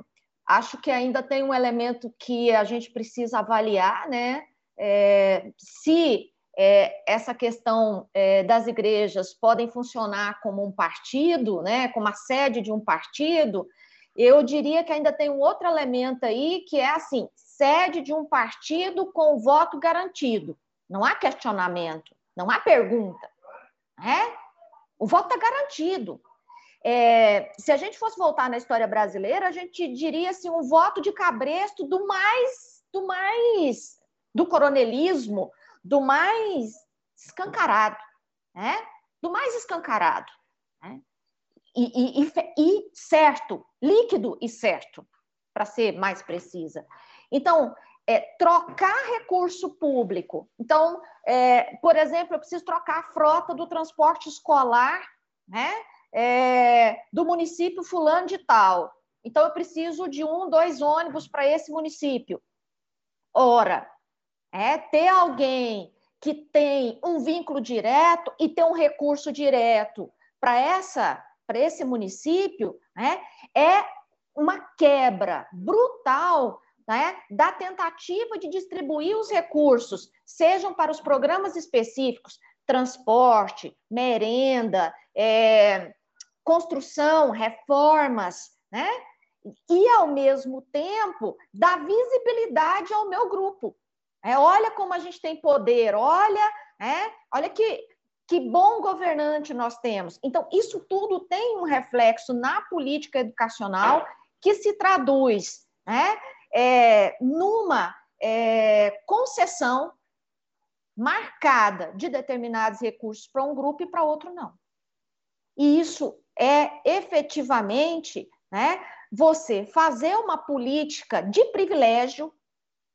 acho que ainda tem um elemento que a gente precisa avaliar, né? É, se é, essa questão é, das igrejas podem funcionar como um partido, né? Como a sede de um partido, eu diria que ainda tem um outro elemento aí que é assim: sede de um partido com voto garantido. Não há questionamento, não há pergunta. Né? O voto está garantido. É, se a gente fosse voltar na história brasileira, a gente diria assim, um voto de cabresto do mais, do mais, do coronelismo, do mais escancarado, né? Do mais escancarado, né? E, e, e, certo, líquido e certo, para ser mais precisa. Então, é, trocar recurso público. Então, é, por exemplo, eu preciso trocar a frota do transporte escolar né, é, do município fulano de tal. Então, eu preciso de um, dois ônibus para esse município. Ora, é ter alguém que tem um vínculo direto e tem um recurso direto para essa para esse município, né, é uma quebra brutal né, da tentativa de distribuir os recursos, sejam para os programas específicos, transporte, merenda, é, construção, reformas, né? E, ao mesmo tempo, dar visibilidade ao meu grupo. É, olha como a gente tem poder, olha, é, olha que, que bom governante nós temos. Então, isso tudo tem um reflexo na política educacional que se traduz né, é, numa é, concessão marcada de determinados recursos para um grupo e para outro não. E isso é efetivamente né, você fazer uma política de privilégio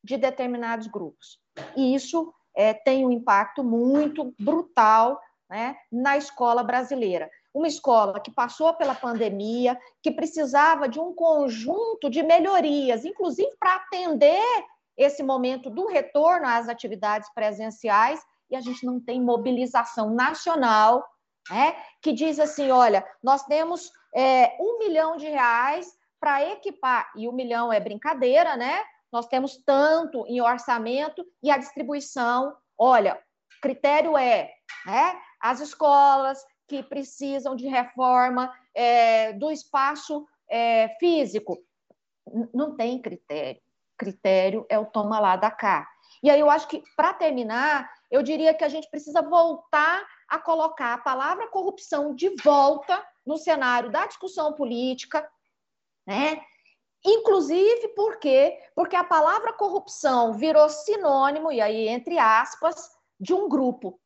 de determinados grupos. E isso é, tem um impacto muito brutal né, na escola brasileira. Uma escola que passou pela pandemia, que precisava de um conjunto de melhorias, inclusive para atender esse momento do retorno às atividades presenciais, e a gente não tem mobilização nacional né, que diz assim: olha, nós temos é, um milhão de reais para equipar, e um milhão é brincadeira, né? Nós temos tanto em orçamento e a distribuição. Olha, critério é né, as escolas que precisam de reforma é, do espaço é, físico. Não tem critério. Critério é o toma lá da cá. E aí eu acho que, para terminar, eu diria que a gente precisa voltar a colocar a palavra corrupção de volta no cenário da discussão política, né? Inclusive porque porque a palavra corrupção virou sinônimo e aí entre aspas de um grupo.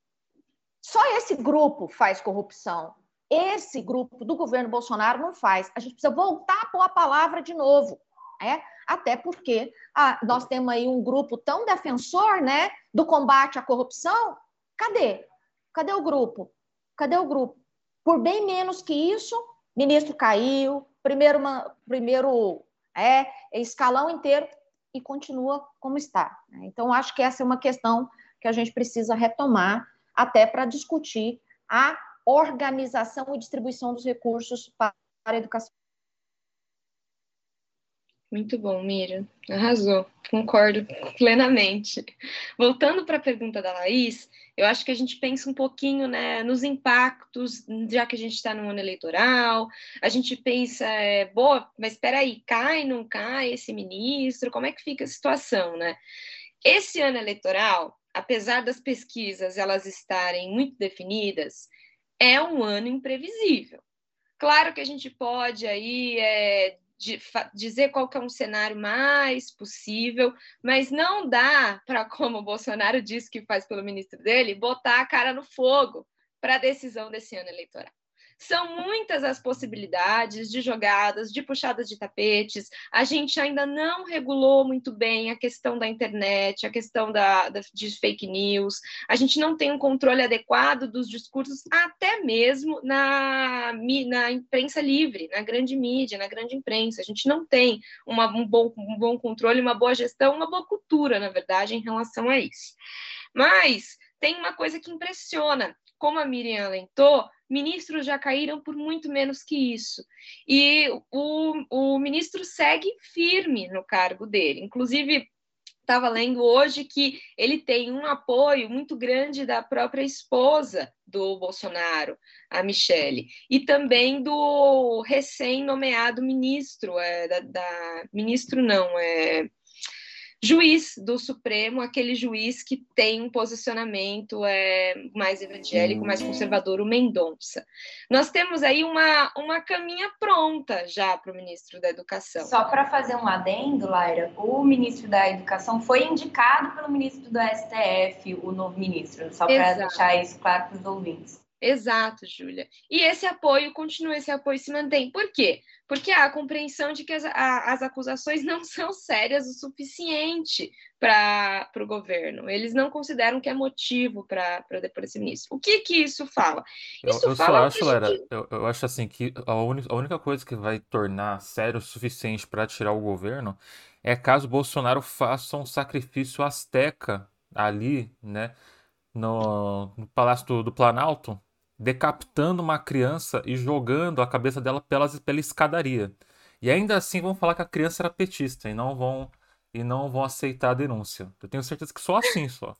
Só esse grupo faz corrupção. Esse grupo do governo Bolsonaro não faz. A gente precisa voltar a pôr a palavra de novo, né? Até porque ah, nós temos aí um grupo tão defensor, né, do combate à corrupção. Cadê? Cadê o grupo? Cadê o grupo? Por bem menos que isso, ministro caiu, primeiro, primeiro é, escalão inteiro e continua como está. Né? Então, acho que essa é uma questão que a gente precisa retomar até para discutir a organização e distribuição dos recursos para a educação. Muito bom, Miriam. Arrasou. Concordo plenamente. Voltando para a pergunta da Laís, eu acho que a gente pensa um pouquinho né, nos impactos, já que a gente está no ano eleitoral, a gente pensa, é, boa, mas espera aí, cai, não cai esse ministro, como é que fica a situação, né? Esse ano eleitoral, apesar das pesquisas elas estarem muito definidas, é um ano imprevisível. Claro que a gente pode aí é, dizer qual que é um cenário mais possível, mas não dá para, como o Bolsonaro disse que faz pelo ministro dele, botar a cara no fogo para a decisão desse ano eleitoral. São muitas as possibilidades de jogadas, de puxadas de tapetes. A gente ainda não regulou muito bem a questão da internet, a questão da, da, de fake news. A gente não tem um controle adequado dos discursos, até mesmo na, na imprensa livre, na grande mídia, na grande imprensa. A gente não tem uma, um, bom, um bom controle, uma boa gestão, uma boa cultura, na verdade, em relação a isso. Mas tem uma coisa que impressiona. Como a Miriam alentou, ministros já caíram por muito menos que isso. E o, o ministro segue firme no cargo dele. Inclusive, estava lendo hoje que ele tem um apoio muito grande da própria esposa do Bolsonaro, a Michele, e também do recém-nomeado ministro, é, da, da, ministro não, é juiz do Supremo, aquele juiz que tem um posicionamento é, mais evangélico, mais conservador, o Mendonça. Nós temos aí uma, uma caminha pronta já para o ministro da Educação. Só para fazer um adendo, Laira, o ministro da Educação foi indicado pelo ministro do STF, o novo ministro, só para deixar isso claro para os ouvintes. Exato, Júlia. E esse apoio continua, esse apoio se mantém. Por quê? Porque há a compreensão de que as, a, as acusações não são sérias o suficiente para o governo. Eles não consideram que é motivo para depor esse ministro. O que que isso fala? Isso eu, eu fala só acho, gente... eu, eu, acho assim que a única, a única coisa que vai tornar sério o suficiente para tirar o governo é caso Bolsonaro faça um sacrifício asteca ali, né, no, no Palácio do, do Planalto, decapitando uma criança e jogando a cabeça dela pelas, pela escadaria. E ainda assim vão falar que a criança era petista e não vão e não vão aceitar a denúncia. Eu tenho certeza que só assim só.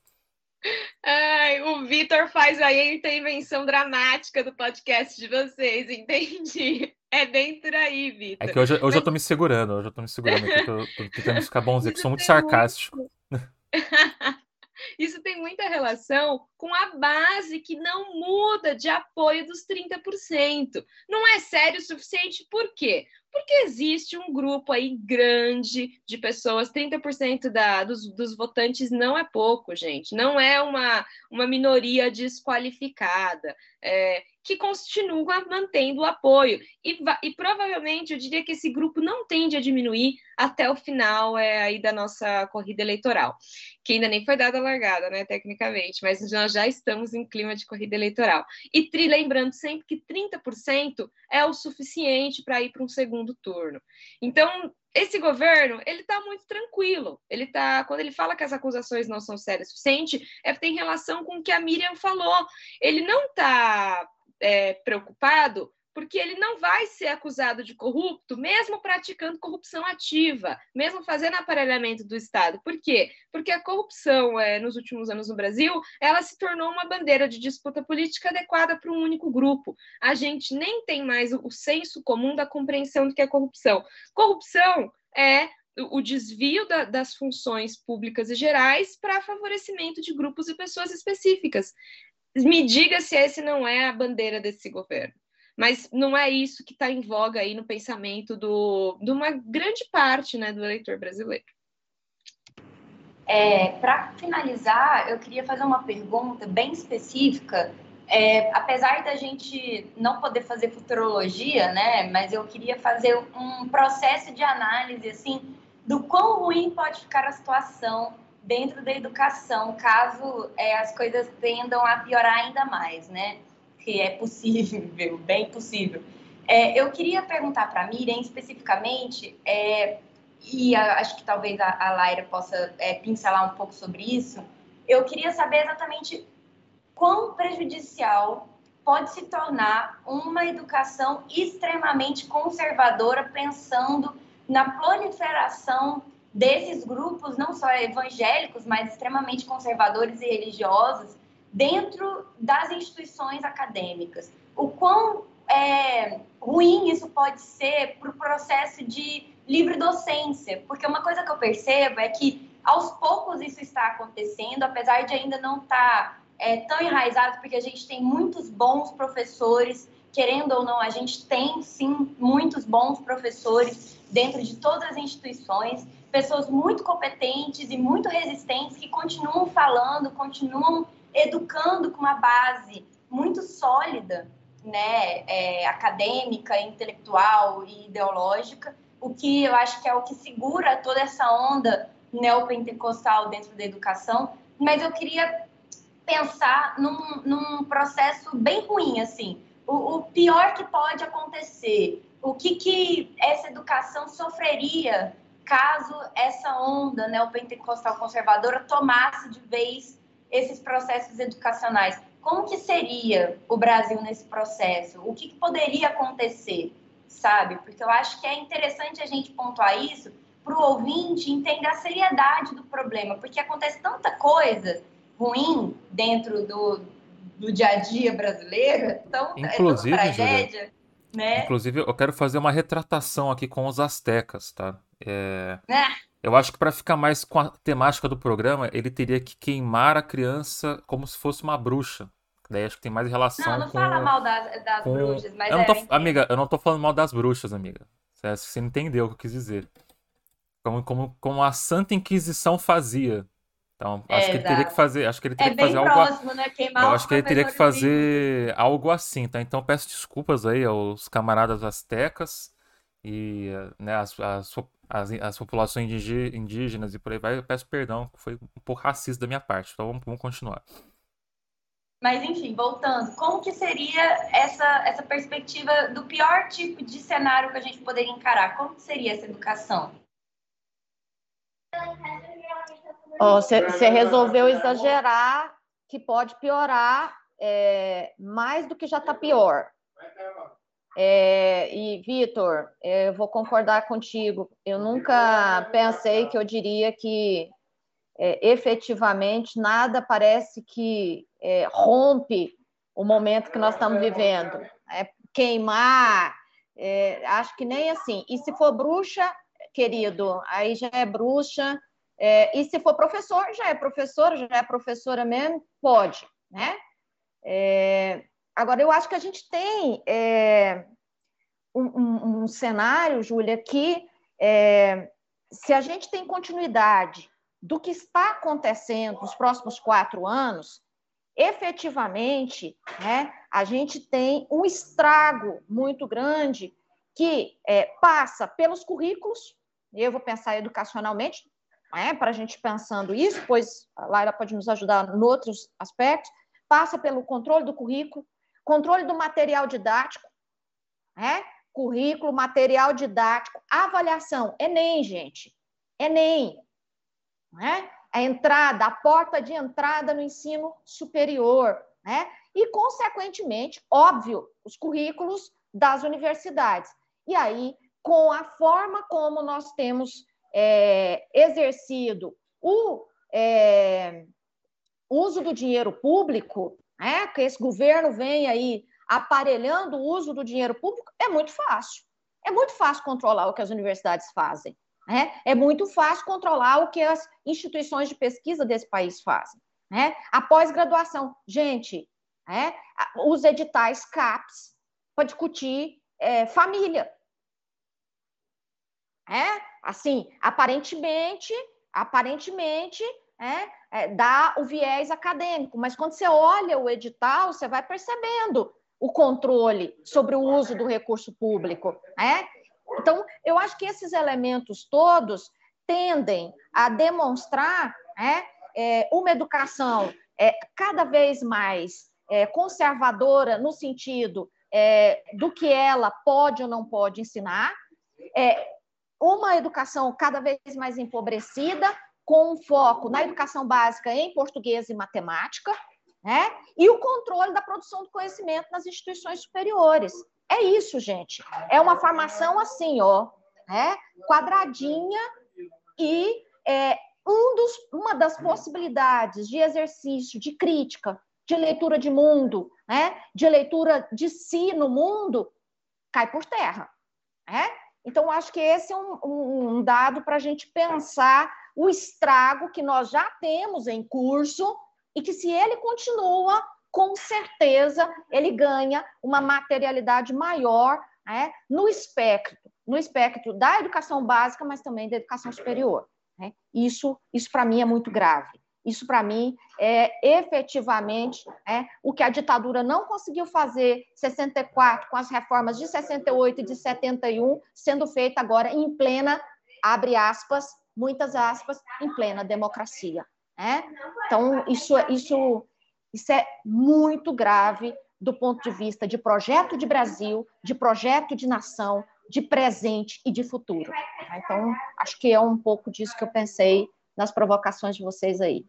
Ai, o Vitor faz aí a intervenção dramática do podcast de vocês, entendi. É bem por aí, Vitor. É que hoje, hoje Mas... eu tô me segurando, hoje eu tô me segurando aqui, tô, tô tentando ficar bonzinho, que sou muito sarcástico. Isso tem muita relação com a base que não muda de apoio dos 30%. Não é sério o suficiente, por quê? Porque existe um grupo aí grande de pessoas, 30% da, dos, dos votantes não é pouco, gente, não é uma, uma minoria desqualificada. É, que continua mantendo o apoio. E, e, provavelmente eu diria que esse grupo não tende a diminuir até o final é, aí da nossa corrida eleitoral, que ainda nem foi dada a largada, né, tecnicamente, mas nós já estamos em clima de corrida eleitoral. E tri, lembrando sempre que 30% é o suficiente para ir para um segundo turno. Então, esse governo ele está muito tranquilo. Ele tá, quando ele fala que as acusações não são sérias o suficiente, é tem relação com o que a Miriam falou. Ele não está é, preocupado porque ele não vai ser acusado de corrupto, mesmo praticando corrupção ativa, mesmo fazendo aparelhamento do Estado. Por quê? Porque a corrupção, é, nos últimos anos no Brasil, ela se tornou uma bandeira de disputa política adequada para um único grupo. A gente nem tem mais o, senso comum da compreensão do que é corrupção. Corrupção é o desvio da, das funções públicas e gerais para favorecimento de grupos e pessoas específicas me diga se esse não é a bandeira desse governo. Mas não é isso que está em voga aí no pensamento do, de uma grande parte né, do eleitor brasileiro. É, Para finalizar, eu queria fazer uma pergunta bem específica. É, apesar da gente não poder fazer futurologia, né, mas eu queria fazer um processo de análise assim do quão ruim pode ficar a situação dentro da educação, caso é, as coisas tendam a piorar ainda mais, né? Que é possível, bem possível. É, eu queria perguntar para a Miriam especificamente, é, e a, acho que talvez a, a Laira possa é, pincelar um pouco sobre isso. Eu queria saber exatamente quão prejudicial pode se tornar uma educação extremamente conservadora, pensando na proliferação desses grupos, não só evangélicos, mas extremamente conservadores e religiosos, dentro das instituições acadêmicas. O quão é, ruim isso pode ser para o processo de livre docência, porque uma coisa que eu percebo é que aos poucos isso está acontecendo, apesar de ainda não estar tá, é, tão enraizado, porque a gente tem muitos bons professores, querendo ou não, a gente tem sim muitos bons professores dentro de todas as instituições, pessoas muito competentes e muito resistentes que continuam falando, continuam educando com uma base muito sólida, né, é, acadêmica, intelectual e ideológica, o que eu acho que é o que segura toda essa onda neopentecostal dentro da educação. Mas eu queria pensar num, num processo bem ruim, assim, o, o pior que pode acontecer, o que, que essa educação sofreria caso essa onda neopentecostal conservadora tomasse de vez esses processos educacionais. Como que seria o Brasil nesse processo? O que, que poderia acontecer, sabe? Porque eu acho que é interessante a gente pontuar isso para o ouvinte entender a seriedade do problema, porque acontece tanta coisa ruim dentro do, do dia a dia brasileiro, então Inclusive, é tragédia. Julia, né? Inclusive, eu quero fazer uma retratação aqui com os astecas, tá? É... é. Eu acho que para ficar mais com a temática do programa, ele teria que queimar a criança como se fosse uma bruxa. Daí acho que tem mais relação. Não, não com... fala mal das, das com... bruxas, mas... Eu não tô... é, amiga, eu não tô falando mal das bruxas, amiga. Você entendeu o que eu quis dizer. Como, como, como a Santa Inquisição fazia. Então, acho é, que ele teria que fazer, acho que ele teria é que fazer algo. Próximo, né? Queimar eu acho que ele teria que fazer algo assim, tá? Então peço desculpas aí aos camaradas astecas e né, as, as, as, as populações indígenas e por aí vai. Eu peço perdão, foi um pouco racista da minha parte. Então vamos, vamos continuar. Mas enfim, voltando, como que seria essa, essa perspectiva do pior tipo de cenário que a gente poderia encarar? Como que seria essa educação? Você oh, resolveu exagerar que pode piorar é, mais do que já está pior. É, e, Vitor, eu vou concordar contigo. Eu nunca pensei que eu diria que é, efetivamente nada parece que é, rompe o momento que nós estamos vivendo. É, queimar, é, acho que nem assim. E se for bruxa, querido, aí já é bruxa. É, e se for professor, já é professor, já é professora mesmo, pode, né? É, agora, eu acho que a gente tem é, um, um, um, cenário, Júlia, que é, se a gente tem continuidade do que está acontecendo nos próximos quatro anos, efetivamente, né, a gente tem um estrago muito grande que é, passa pelos currículos, eu vou pensar educacionalmente, né, para a gente pensando isso, pois a Laila pode nos ajudar em outros aspectos, passa pelo controle do currículo, controle do material didático, né, currículo, material didático, avaliação, Enem, gente, Enem, né? a entrada, a porta de entrada no ensino superior, né? E, consequentemente, óbvio, os currículos das universidades. E aí, com a forma como nós temos é, exercido o é, uso do dinheiro público, né? que esse governo vem aí aparelhando o uso do dinheiro público, é muito fácil. É muito fácil controlar o que as universidades fazem. Né? É muito fácil controlar o que as instituições de pesquisa desse país fazem. Né? A pós-graduação, gente, né? os editais CAPES para discutir é, família. É? Assim, aparentemente, aparentemente, é, é, dá o viés acadêmico, mas quando você olha o edital, você vai percebendo o controle sobre o uso do recurso público. É? Então, eu acho que esses elementos todos tendem a demonstrar né, é, uma educação é, cada vez mais é, conservadora no sentido é, do que ela pode ou não pode ensinar, uma educação cada vez mais empobrecida, com um foco na educação básica em português e matemática, né? e o controle da produção do conhecimento nas instituições superiores. É isso, gente. É uma formação assim, ó, né? quadradinha e é, um dos, uma das possibilidades de exercício de crítica, de leitura de mundo, né? de leitura de si no mundo, cai por terra. Né? Então, acho que esse é um, um, um dado para a gente pensar o estrago que nós já temos em curso e que, se ele continua, com certeza ele ganha uma materialidade maior né, no espectro, no espectro da educação básica, mas também da educação superior. Né? Isso, isso para mim é muito grave. Isso, para mim, é efetivamente é, o que a ditadura não conseguiu fazer 64, com as reformas de 68 e de 71, sendo feita agora em plena, abre aspas, muitas aspas, em plena democracia. Né? Então, isso, isso isso é muito grave do ponto de vista de projeto de Brasil, de projeto de nação, de presente e de futuro. Então, acho que é um pouco disso que eu pensei nas provocações de vocês aí.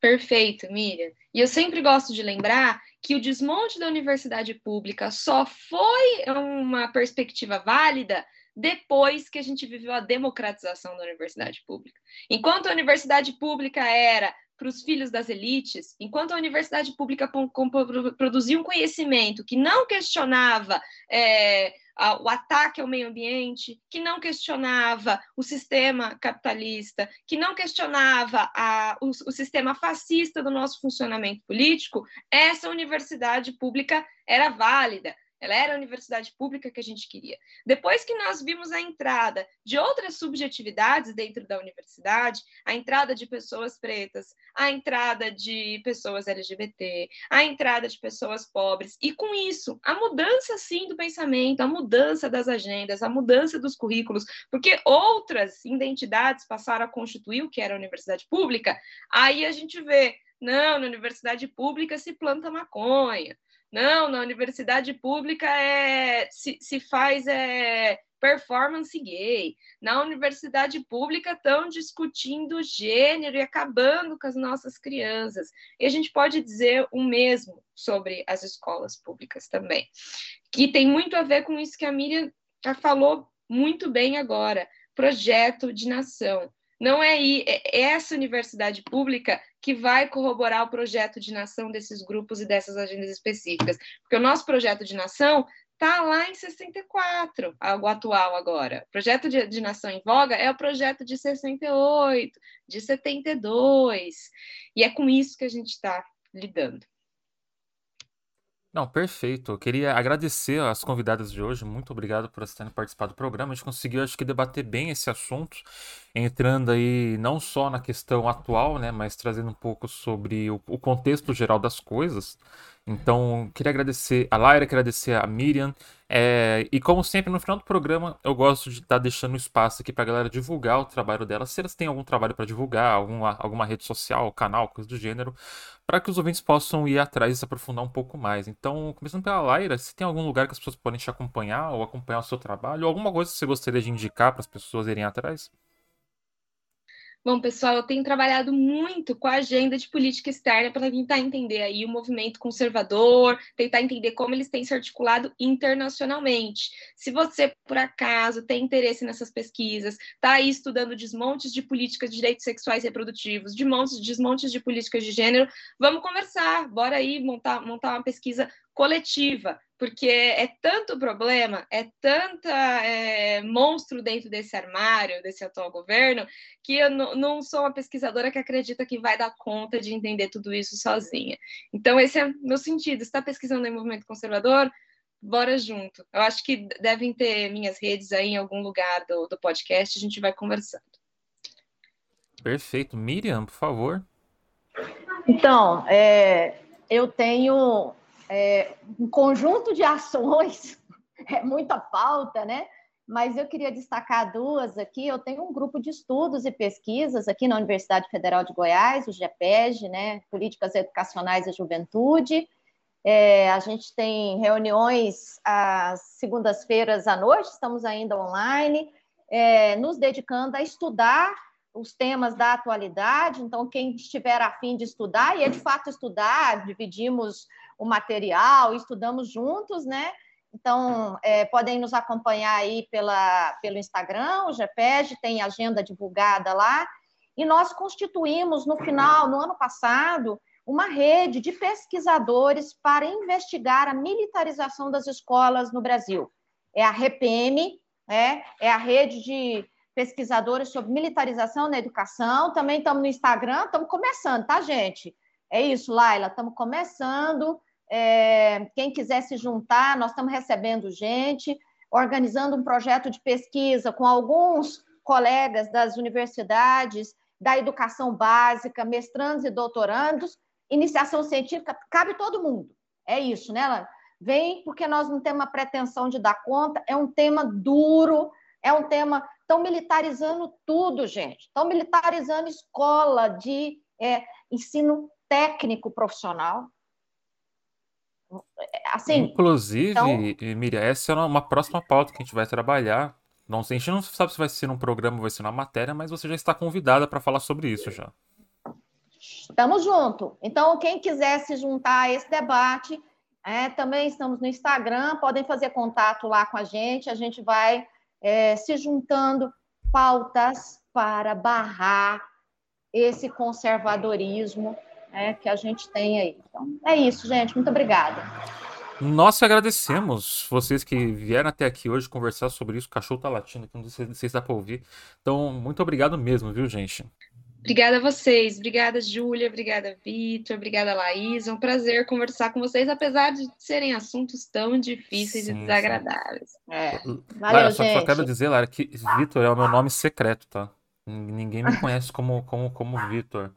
Perfeito, Miriam. E eu sempre gosto de lembrar que o desmonte da universidade pública só foi uma perspectiva válida depois que a gente viveu a democratização da universidade pública. Enquanto a universidade pública era para os filhos das elites, enquanto a universidade pública produzia um conhecimento que não questionava é, o ataque ao meio ambiente, que não questionava o sistema capitalista, que não questionava a, o, o sistema fascista do nosso funcionamento político, essa universidade pública era válida. Ela era a universidade pública que a gente queria. Depois que nós vimos a entrada de outras subjetividades dentro da universidade, a entrada de pessoas pretas, a entrada de pessoas LGBT, a entrada de pessoas pobres, e com isso, a mudança sim do pensamento, a mudança das agendas, a mudança dos currículos, porque outras identidades passaram a constituir o que era a universidade pública, aí a gente vê, não, na universidade pública se planta maconha, não, na universidade pública é, se, se faz é, performance gay. Na universidade pública estão discutindo gênero e acabando com as nossas crianças. E a gente pode dizer o mesmo sobre as escolas públicas também, que tem muito a ver com isso que a Miriam já falou muito bem agora, projeto de nação. Não é, é essa universidade pública que vai corroborar o projeto de nação desses grupos e dessas agendas específicas, porque o nosso projeto de nação está lá em 64, o atual agora. O projeto de, de nação em voga é o projeto de 68, de 72, e é com isso que a gente está lidando. Não, perfeito. Eu queria agradecer as convidadas de hoje. Muito obrigado por terem participado do programa. A gente conseguiu, acho que, debater bem esse assunto, entrando aí não só na questão atual, né, mas trazendo um pouco sobre o, o contexto geral das coisas. Então, queria agradecer a Laira, queria agradecer a Miriam. É, e como sempre, no final do programa, eu gosto de estar tá deixando espaço aqui para a galera divulgar o trabalho dela. Se elas têm algum trabalho para divulgar, alguma, alguma rede social, canal, coisa do gênero, para que os ouvintes possam ir atrás e se aprofundar um pouco mais. Então, começando pela Laira, se tem algum lugar que as pessoas podem te acompanhar ou acompanhar o seu trabalho, alguma coisa que você gostaria de indicar para as pessoas irem atrás? Bom, pessoal, eu tenho trabalhado muito com a agenda de política externa para tentar entender aí o movimento conservador, tentar entender como eles têm se articulado internacionalmente. Se você, por acaso, tem interesse nessas pesquisas, está aí estudando desmontes de políticas de direitos sexuais e reprodutivos, desmontes, desmontes de políticas de gênero, vamos conversar, bora aí montar, montar uma pesquisa coletiva, porque é tanto problema, é tanta é, monstro dentro desse armário, desse atual governo, que eu não sou uma pesquisadora que acredita que vai dar conta de entender tudo isso sozinha. Então, esse é meu sentido. Está pesquisando em movimento conservador? Bora junto. Eu acho que devem ter minhas redes aí em algum lugar do, do podcast, a gente vai conversando. Perfeito. Miriam, por favor. Então, é, eu tenho é, um conjunto de ações, é muita pauta, né? Mas eu queria destacar duas aqui. Eu tenho um grupo de estudos e pesquisas aqui na Universidade Federal de Goiás, o GEPEG, né? Políticas Educacionais e Juventude. É, a gente tem reuniões às segundas-feiras à noite, estamos ainda online, é, nos dedicando a estudar os temas da atualidade. Então, quem estiver afim de estudar, e é de fato estudar, dividimos o material, estudamos juntos, né? Então, é, podem nos acompanhar aí pela, pelo Instagram, o GPEG tem agenda divulgada lá. E nós constituímos, no final, no ano passado, uma rede de pesquisadores para investigar a militarização das escolas no Brasil. É a REPM, é, é a rede de pesquisadores sobre militarização na educação. Também estamos no Instagram, estamos começando, tá, gente? É isso, Laila, estamos começando. É, quem quiser se juntar, nós estamos recebendo gente, organizando um projeto de pesquisa com alguns colegas das universidades, da educação básica, mestrandos e doutorandos, iniciação científica, cabe todo mundo. É isso, né, Vem porque nós não temos uma pretensão de dar conta, é um tema duro, é um tema. Estão militarizando tudo, gente. Estão militarizando escola de é, ensino técnico profissional. Assim, Inclusive, então... Miriam, essa é uma próxima pauta que a gente vai trabalhar. Não sei, a gente não sabe se vai ser num programa ou vai ser numa matéria, mas você já está convidada para falar sobre isso já. Estamos junto. Então, quem quiser se juntar a esse debate, é, também estamos no Instagram, podem fazer contato lá com a gente, a gente vai é, se juntando pautas para barrar esse conservadorismo né, que a gente tem aí. Então, é isso, gente. Muito obrigada. Nós que agradecemos vocês que vieram até aqui hoje conversar sobre isso. O cachorro tá latindo aqui, não sei se dá para ouvir. Então, muito obrigado mesmo, viu, gente? Obrigada a vocês, obrigada Júlia, obrigada Vitor, obrigada Laís. É um prazer conversar com vocês, apesar de serem assuntos tão difíceis sim, e desagradáveis. É. Valeu, Lara, só, só quero dizer, Lara, que Vitor é o meu nome secreto, tá? Ninguém me conhece como, como, como Vitor.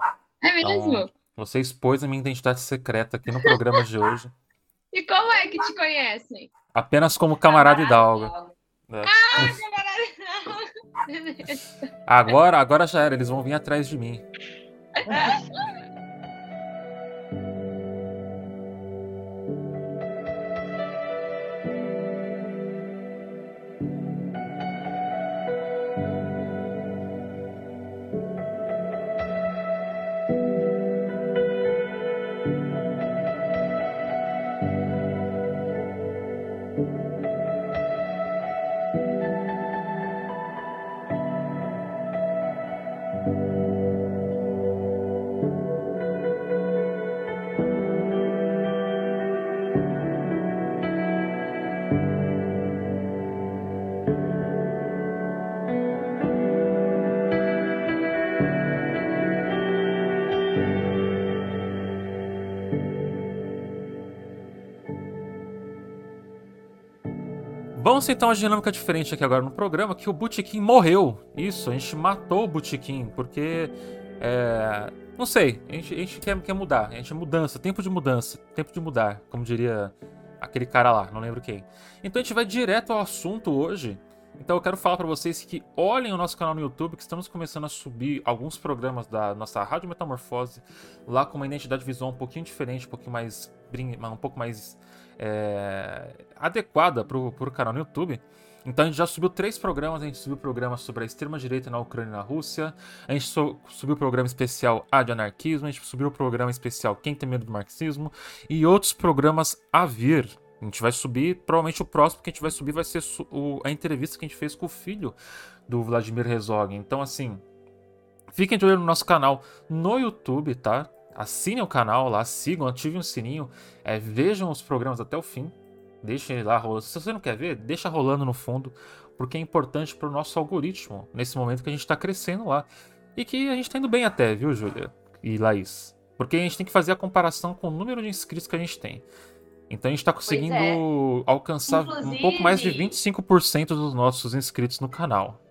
É mesmo? Então, você expôs a minha identidade secreta aqui no programa de hoje. E como é que te conhecem? Apenas como camarada Hidalgo. É. Ah, camarada! Agora, agora já era, eles vão vir atrás de mim. Vamos então a dinâmica diferente aqui agora no programa, que o Butiquim morreu. Isso, a gente matou o Butiquim, porque. É, não sei, a gente, a gente quer, quer mudar. A gente é mudança, tempo de mudança, tempo de mudar, como diria aquele cara lá, não lembro quem. Então a gente vai direto ao assunto hoje. Então eu quero falar para vocês que olhem o nosso canal no YouTube, que estamos começando a subir alguns programas da nossa Rádio Metamorfose, lá com uma identidade visual um pouquinho diferente, um pouquinho mais um pouco mais é, adequada para o canal no YouTube. Então a gente já subiu três programas, a gente subiu programa sobre a extrema-direita na Ucrânia e na Rússia, a gente subiu o programa especial A de anarquismo, a gente subiu o programa especial Quem tem medo do marxismo e outros programas a vir. A gente vai subir, provavelmente o próximo que a gente vai subir vai ser a entrevista que a gente fez com o filho do Vladimir Herzog. Então, assim, fiquem de olho no nosso canal no YouTube, tá? Assinem o canal lá, sigam, ativem o sininho, é, vejam os programas até o fim. Deixem lá rolando. Se você não quer ver, deixa rolando no fundo, porque é importante para o nosso algoritmo nesse momento que a gente está crescendo lá. E que a gente está indo bem até, viu, Júlia e Laís? Porque a gente tem que fazer a comparação com o número de inscritos que a gente tem. Então a gente está conseguindo é. alcançar Inclusive... um pouco mais de 25% dos nossos inscritos no canal.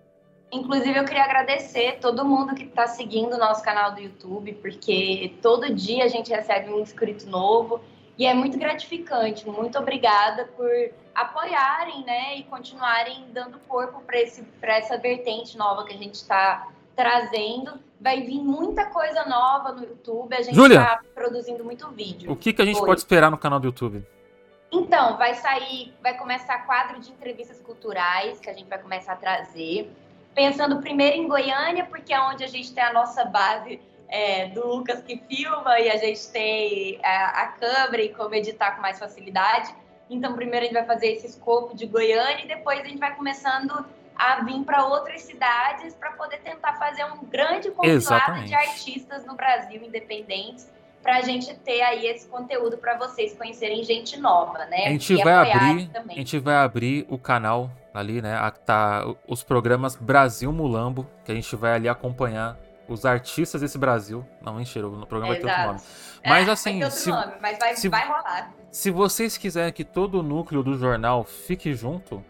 Inclusive, eu queria agradecer todo mundo que está seguindo o nosso canal do YouTube, porque todo dia a gente recebe um inscrito novo e é muito gratificante. Muito obrigada por apoiarem né, e continuarem dando corpo para essa vertente nova que a gente está trazendo. Vai vir muita coisa nova no YouTube. A gente está produzindo muito vídeo. O que, que a gente pode esperar no canal do YouTube? Então, vai sair, vai começar quadro de entrevistas culturais que a gente vai começar a trazer pensando primeiro em Goiânia, porque é onde a gente tem a nossa base é, do Lucas que filma e a gente tem a, a, câmera e como editar com mais facilidade. Então, primeiro a gente vai fazer esse escopo de Goiânia e depois a gente vai começando a vir para outras cidades para poder tentar fazer um grande compilado de artistas no Brasil independentes para a gente ter aí esse conteúdo para vocês conhecerem gente nova, né? A gente vai abrir, também. a gente vai abrir o canal ali, né? Tá os programas Brasil Mulambo, que a gente vai ali acompanhar os artistas desse Brasil. Não, mentira, o programa vai ter outro nome. Mas é, assim, vai se, nome, mas vai, se, vai rolar. Se vocês quiserem que todo o núcleo do jornal fique junto,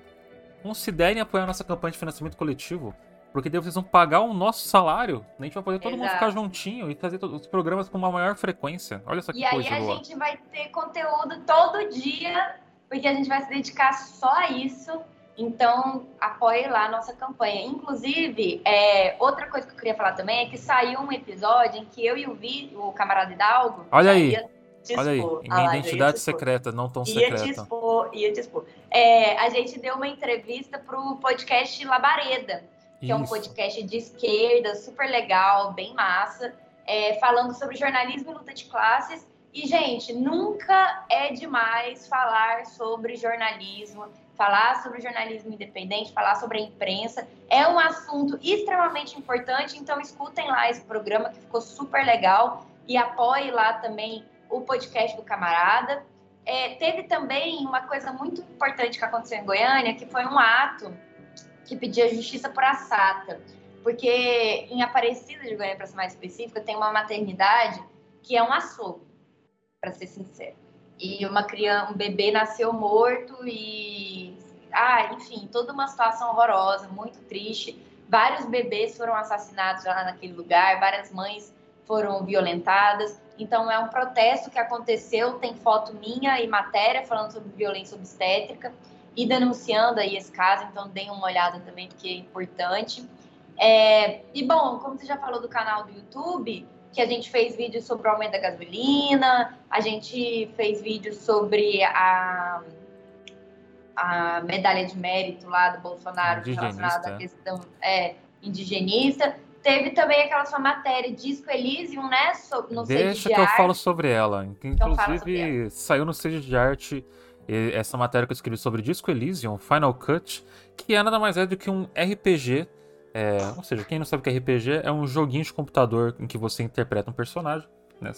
considerem apoiar nossa campanha de financiamento coletivo. Porque daí vocês vão pagar o nosso salário. A gente vai poder todo Exato. mundo ficar juntinho e fazer os programas com uma maior frequência. Olha só que e coisa boa. E aí a gente vai ter conteúdo todo dia, porque a gente vai se dedicar só a isso. Então, apoie lá a nossa campanha. Inclusive, é, outra coisa que eu queria falar também é que saiu um episódio em que eu e o, Vi, o camarada Hidalgo... Olha aí. Olha aí, minha identidade secreta, não tão secreta. Ia te expor, ia te expor. É, a gente deu uma entrevista para o podcast Labareda, que Isso. é um podcast de esquerda, super legal, bem massa, é, falando sobre jornalismo e luta de classes. E, gente, nunca é demais falar sobre jornalismo, falar sobre jornalismo independente, falar sobre a imprensa. É um assunto extremamente importante, então escutem lá esse programa que ficou super legal e apoie lá também o podcast do Camarada. É, teve também uma coisa muito importante que aconteceu em Goiânia, que foi um ato que pedia justiça por assata. Porque em Aparecida de Goiânia, para ser mais específica, tem uma maternidade que é um açougue, para ser sincero. E uma criança, um bebê nasceu morto e. Ah, enfim, toda uma situação horrorosa, muito triste. Vários bebês foram assassinados lá naquele lugar, várias mães foram violentadas. Então, é um protesto que aconteceu. Tem foto minha e matéria falando sobre violência obstétrica e denunciando aí esse caso, então deem uma olhada também, porque é importante. É, e bom, como você já falou do canal do YouTube, que a gente fez vídeo sobre o aumento da gasolina, a gente fez vídeo sobre a, a medalha de mérito lá do Bolsonaro relacionada à questão é, indigenista. Teve também aquela sua matéria Disco Elysium, né? No Deixa que eu falo sobre ela. Então inclusive, então saiu no Stage de Arte essa matéria que eu escrevi sobre Disco Elysium, Final Cut, que é nada mais é do que um RPG. É, ou seja, quem não sabe o que é RPG, é um joguinho de computador em que você interpreta um personagem. Né?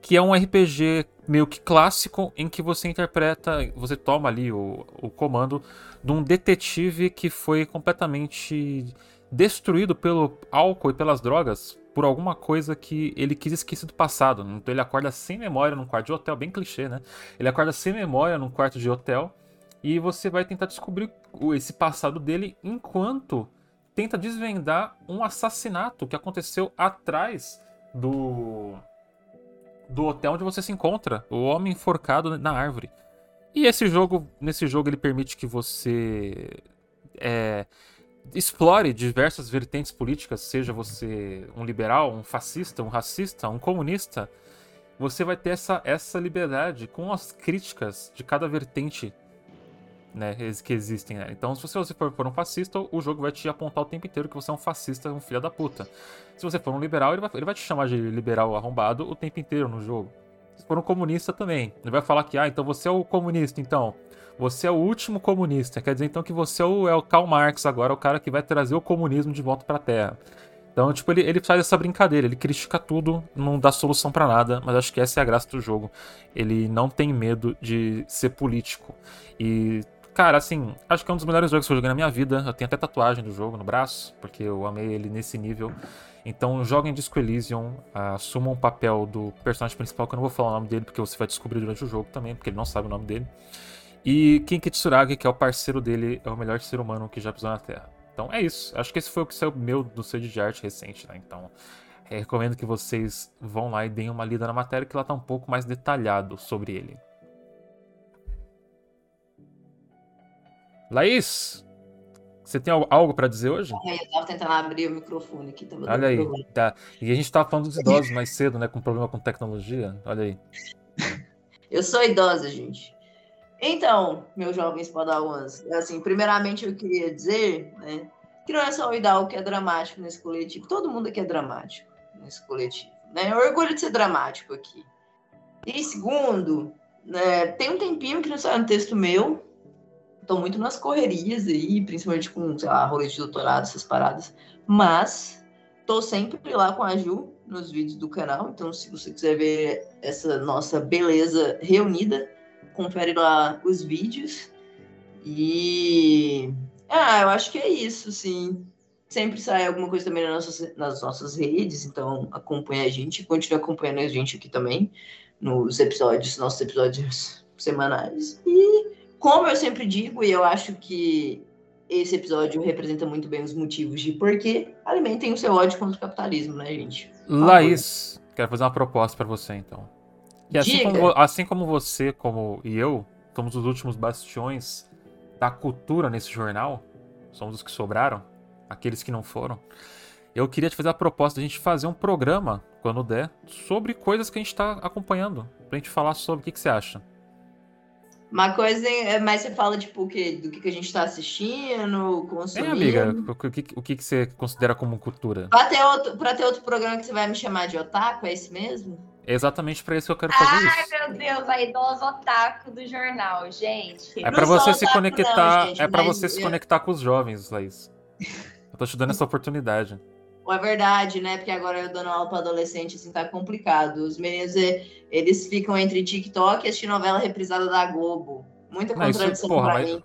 Que é um RPG meio que clássico em que você interpreta, você toma ali o, o comando de um detetive que foi completamente destruído pelo álcool e pelas drogas por alguma coisa que ele quis esquecer do passado. Então ele acorda sem memória num quarto de hotel, bem clichê, né? Ele acorda sem memória num quarto de hotel E você vai tentar descobrir esse passado dele enquanto tenta desvendar um assassinato que aconteceu atrás do do hotel onde você se encontra, o homem enforcado na árvore. E esse jogo, nesse jogo ele permite que você é, explore diversas vertentes políticas, seja você um liberal, um fascista, um racista, um comunista, você vai ter essa, essa liberdade com as críticas de cada vertente né, que existem. Né? Então, se você for, for um fascista, o jogo vai te apontar o tempo inteiro que você é um fascista, um filho da puta. Se você for um liberal, ele vai, ele vai te chamar de liberal arrombado o tempo inteiro no jogo. Se for um comunista também, ele vai falar que, ah, então você é o comunista, então. Você é o último comunista. Quer dizer, então, que você é o, é o Karl Marx agora, o cara que vai trazer o comunismo de volta pra Terra. Então, tipo, ele, ele faz essa brincadeira, ele critica tudo, não dá solução para nada, mas acho que essa é a graça do jogo. Ele não tem medo de ser político. E Cara, assim, acho que é um dos melhores jogos que eu joguei na minha vida. Eu tenho até tatuagem do jogo no braço, porque eu amei ele nesse nível. Então, joguem Disco Elysium, assumam o papel do personagem principal, que eu não vou falar o nome dele, porque você vai descobrir durante o jogo também, porque ele não sabe o nome dele. E Kinki Tsuragi, que é o parceiro dele, é o melhor ser humano que já pisou na Terra. Então é isso. Acho que esse foi o que saiu meu do seu de arte recente, né? Então, recomendo que vocês vão lá e deem uma lida na matéria, que lá tá um pouco mais detalhado sobre ele. Laís, você tem algo para dizer hoje? É, eu tava tentando abrir o microfone aqui. Tava Olha aí, tá. E a gente tava falando dos idosos mais cedo, né? Com problema com tecnologia. Olha aí. Eu sou idosa, gente. Então, meus jovens padawans, assim, primeiramente eu queria dizer, né, que não é só o Hidalgo que é dramático nesse coletivo, todo mundo aqui é dramático nesse coletivo, né? Eu orgulho de ser dramático aqui. E segundo, né, tem um tempinho que não sai um texto meu, Estou muito nas correrias aí, principalmente com, sei lá, rolê de doutorado, essas paradas. Mas tô sempre lá com a Ju nos vídeos do canal. Então, se você quiser ver essa nossa beleza reunida, confere lá os vídeos. E. Ah, eu acho que é isso, sim. Sempre sai alguma coisa também nas nossas, nas nossas redes, então acompanha a gente, continue acompanhando a gente aqui também, nos episódios, nossos episódios semanais. E como eu sempre digo, e eu acho que esse episódio representa muito bem os motivos de por que alimentem o seu ódio contra o capitalismo, né, gente? Laís, quero fazer uma proposta para você, então. Que assim como, assim como, você, como e eu, somos os últimos bastiões da cultura nesse jornal, somos os que sobraram, aqueles que não foram. Eu queria te fazer a proposta de a gente fazer um programa, quando der, sobre coisas que a gente está acompanhando. Pra gente falar sobre o que, que você acha. Uma coisa, é, mas você fala, tipo, o quê? do que, que a gente tá assistindo, consumindo. É, amiga, o que, o que, que você considera como cultura? Pra ter, outro, pra ter outro programa que você vai me chamar de otaku, é esse mesmo? É exatamente pra isso que eu quero fazer Ai, isso. Ai, meu Deus, a idosa otaku do jornal, gente. É pra você se conectar, não, gente, é pra você eu... se conectar com os jovens, Laís. Eu tô te dando essa oportunidade é verdade, né? Porque agora eu dando aula para adolescente, assim, tá complicado. Os meninos, eles ficam entre TikTok e assistir novela reprisada da Globo. Muita contradição não, porra, pra mim.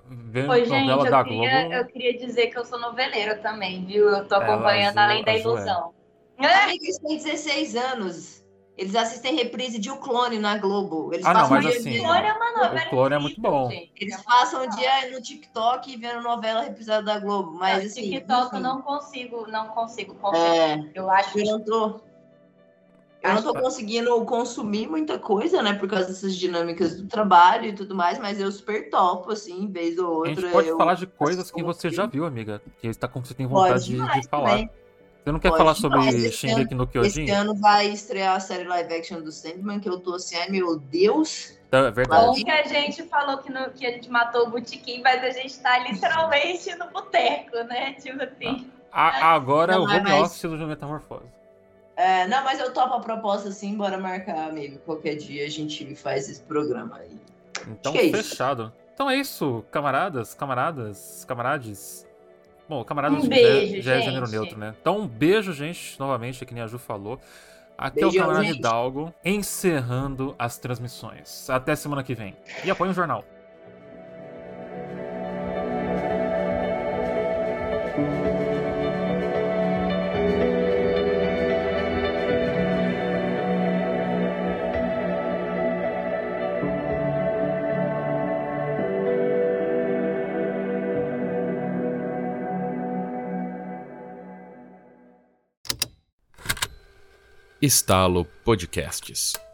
Oi, gente, eu queria, Globo... eu queria dizer que eu sou noveleira também, viu? Eu tô acompanhando Além da Ilusão. É. Amiga, eles têm 16 anos. Eles assistem reprise de O Clone na Globo. Eles ah, não, mas assim, o Clone é uma novela. O Clone é muito bom. Gente. Eles passam o dia no TikTok vendo novela reprisada da Globo. Mas não, assim. TikTok eu não consigo, não consigo É, eu acho que. Eu não tô. Eu não tô conseguindo consumir muita coisa, né? Por causa dessas dinâmicas do trabalho e tudo mais, mas eu super topo, assim, vez ou outra. A gente pode falar de coisas que você já viu, amiga. Que você, tá, você tem vontade de, de, falar. Também. Você não quer Pode, falar sobre Shingeki no Kyojin? Esse ano vai estrear a série live action do Sandman, que eu tô assim, ai meu Deus. Então, é verdade. Bom que a gente falou que, no, que a gente matou o Botequim, mas a gente tá literalmente no boteco, né? Tipo assim. Ah, agora é o home mas... office do Metamorfose. É, não, mas eu topo a proposta assim, bora marcar, amigo. Qualquer dia a gente faz esse programa aí. Então, é fechado. Então é isso, camaradas, camaradas, camarades. Bom, camarada um beijo, já, já é gênero neutro, né? Então, um beijo, gente, novamente, que nem a Ju falou. Aqui é o camarada Hidalgo, encerrando as transmissões. Até semana que vem. E apoie o jornal. Estalo Podcasts.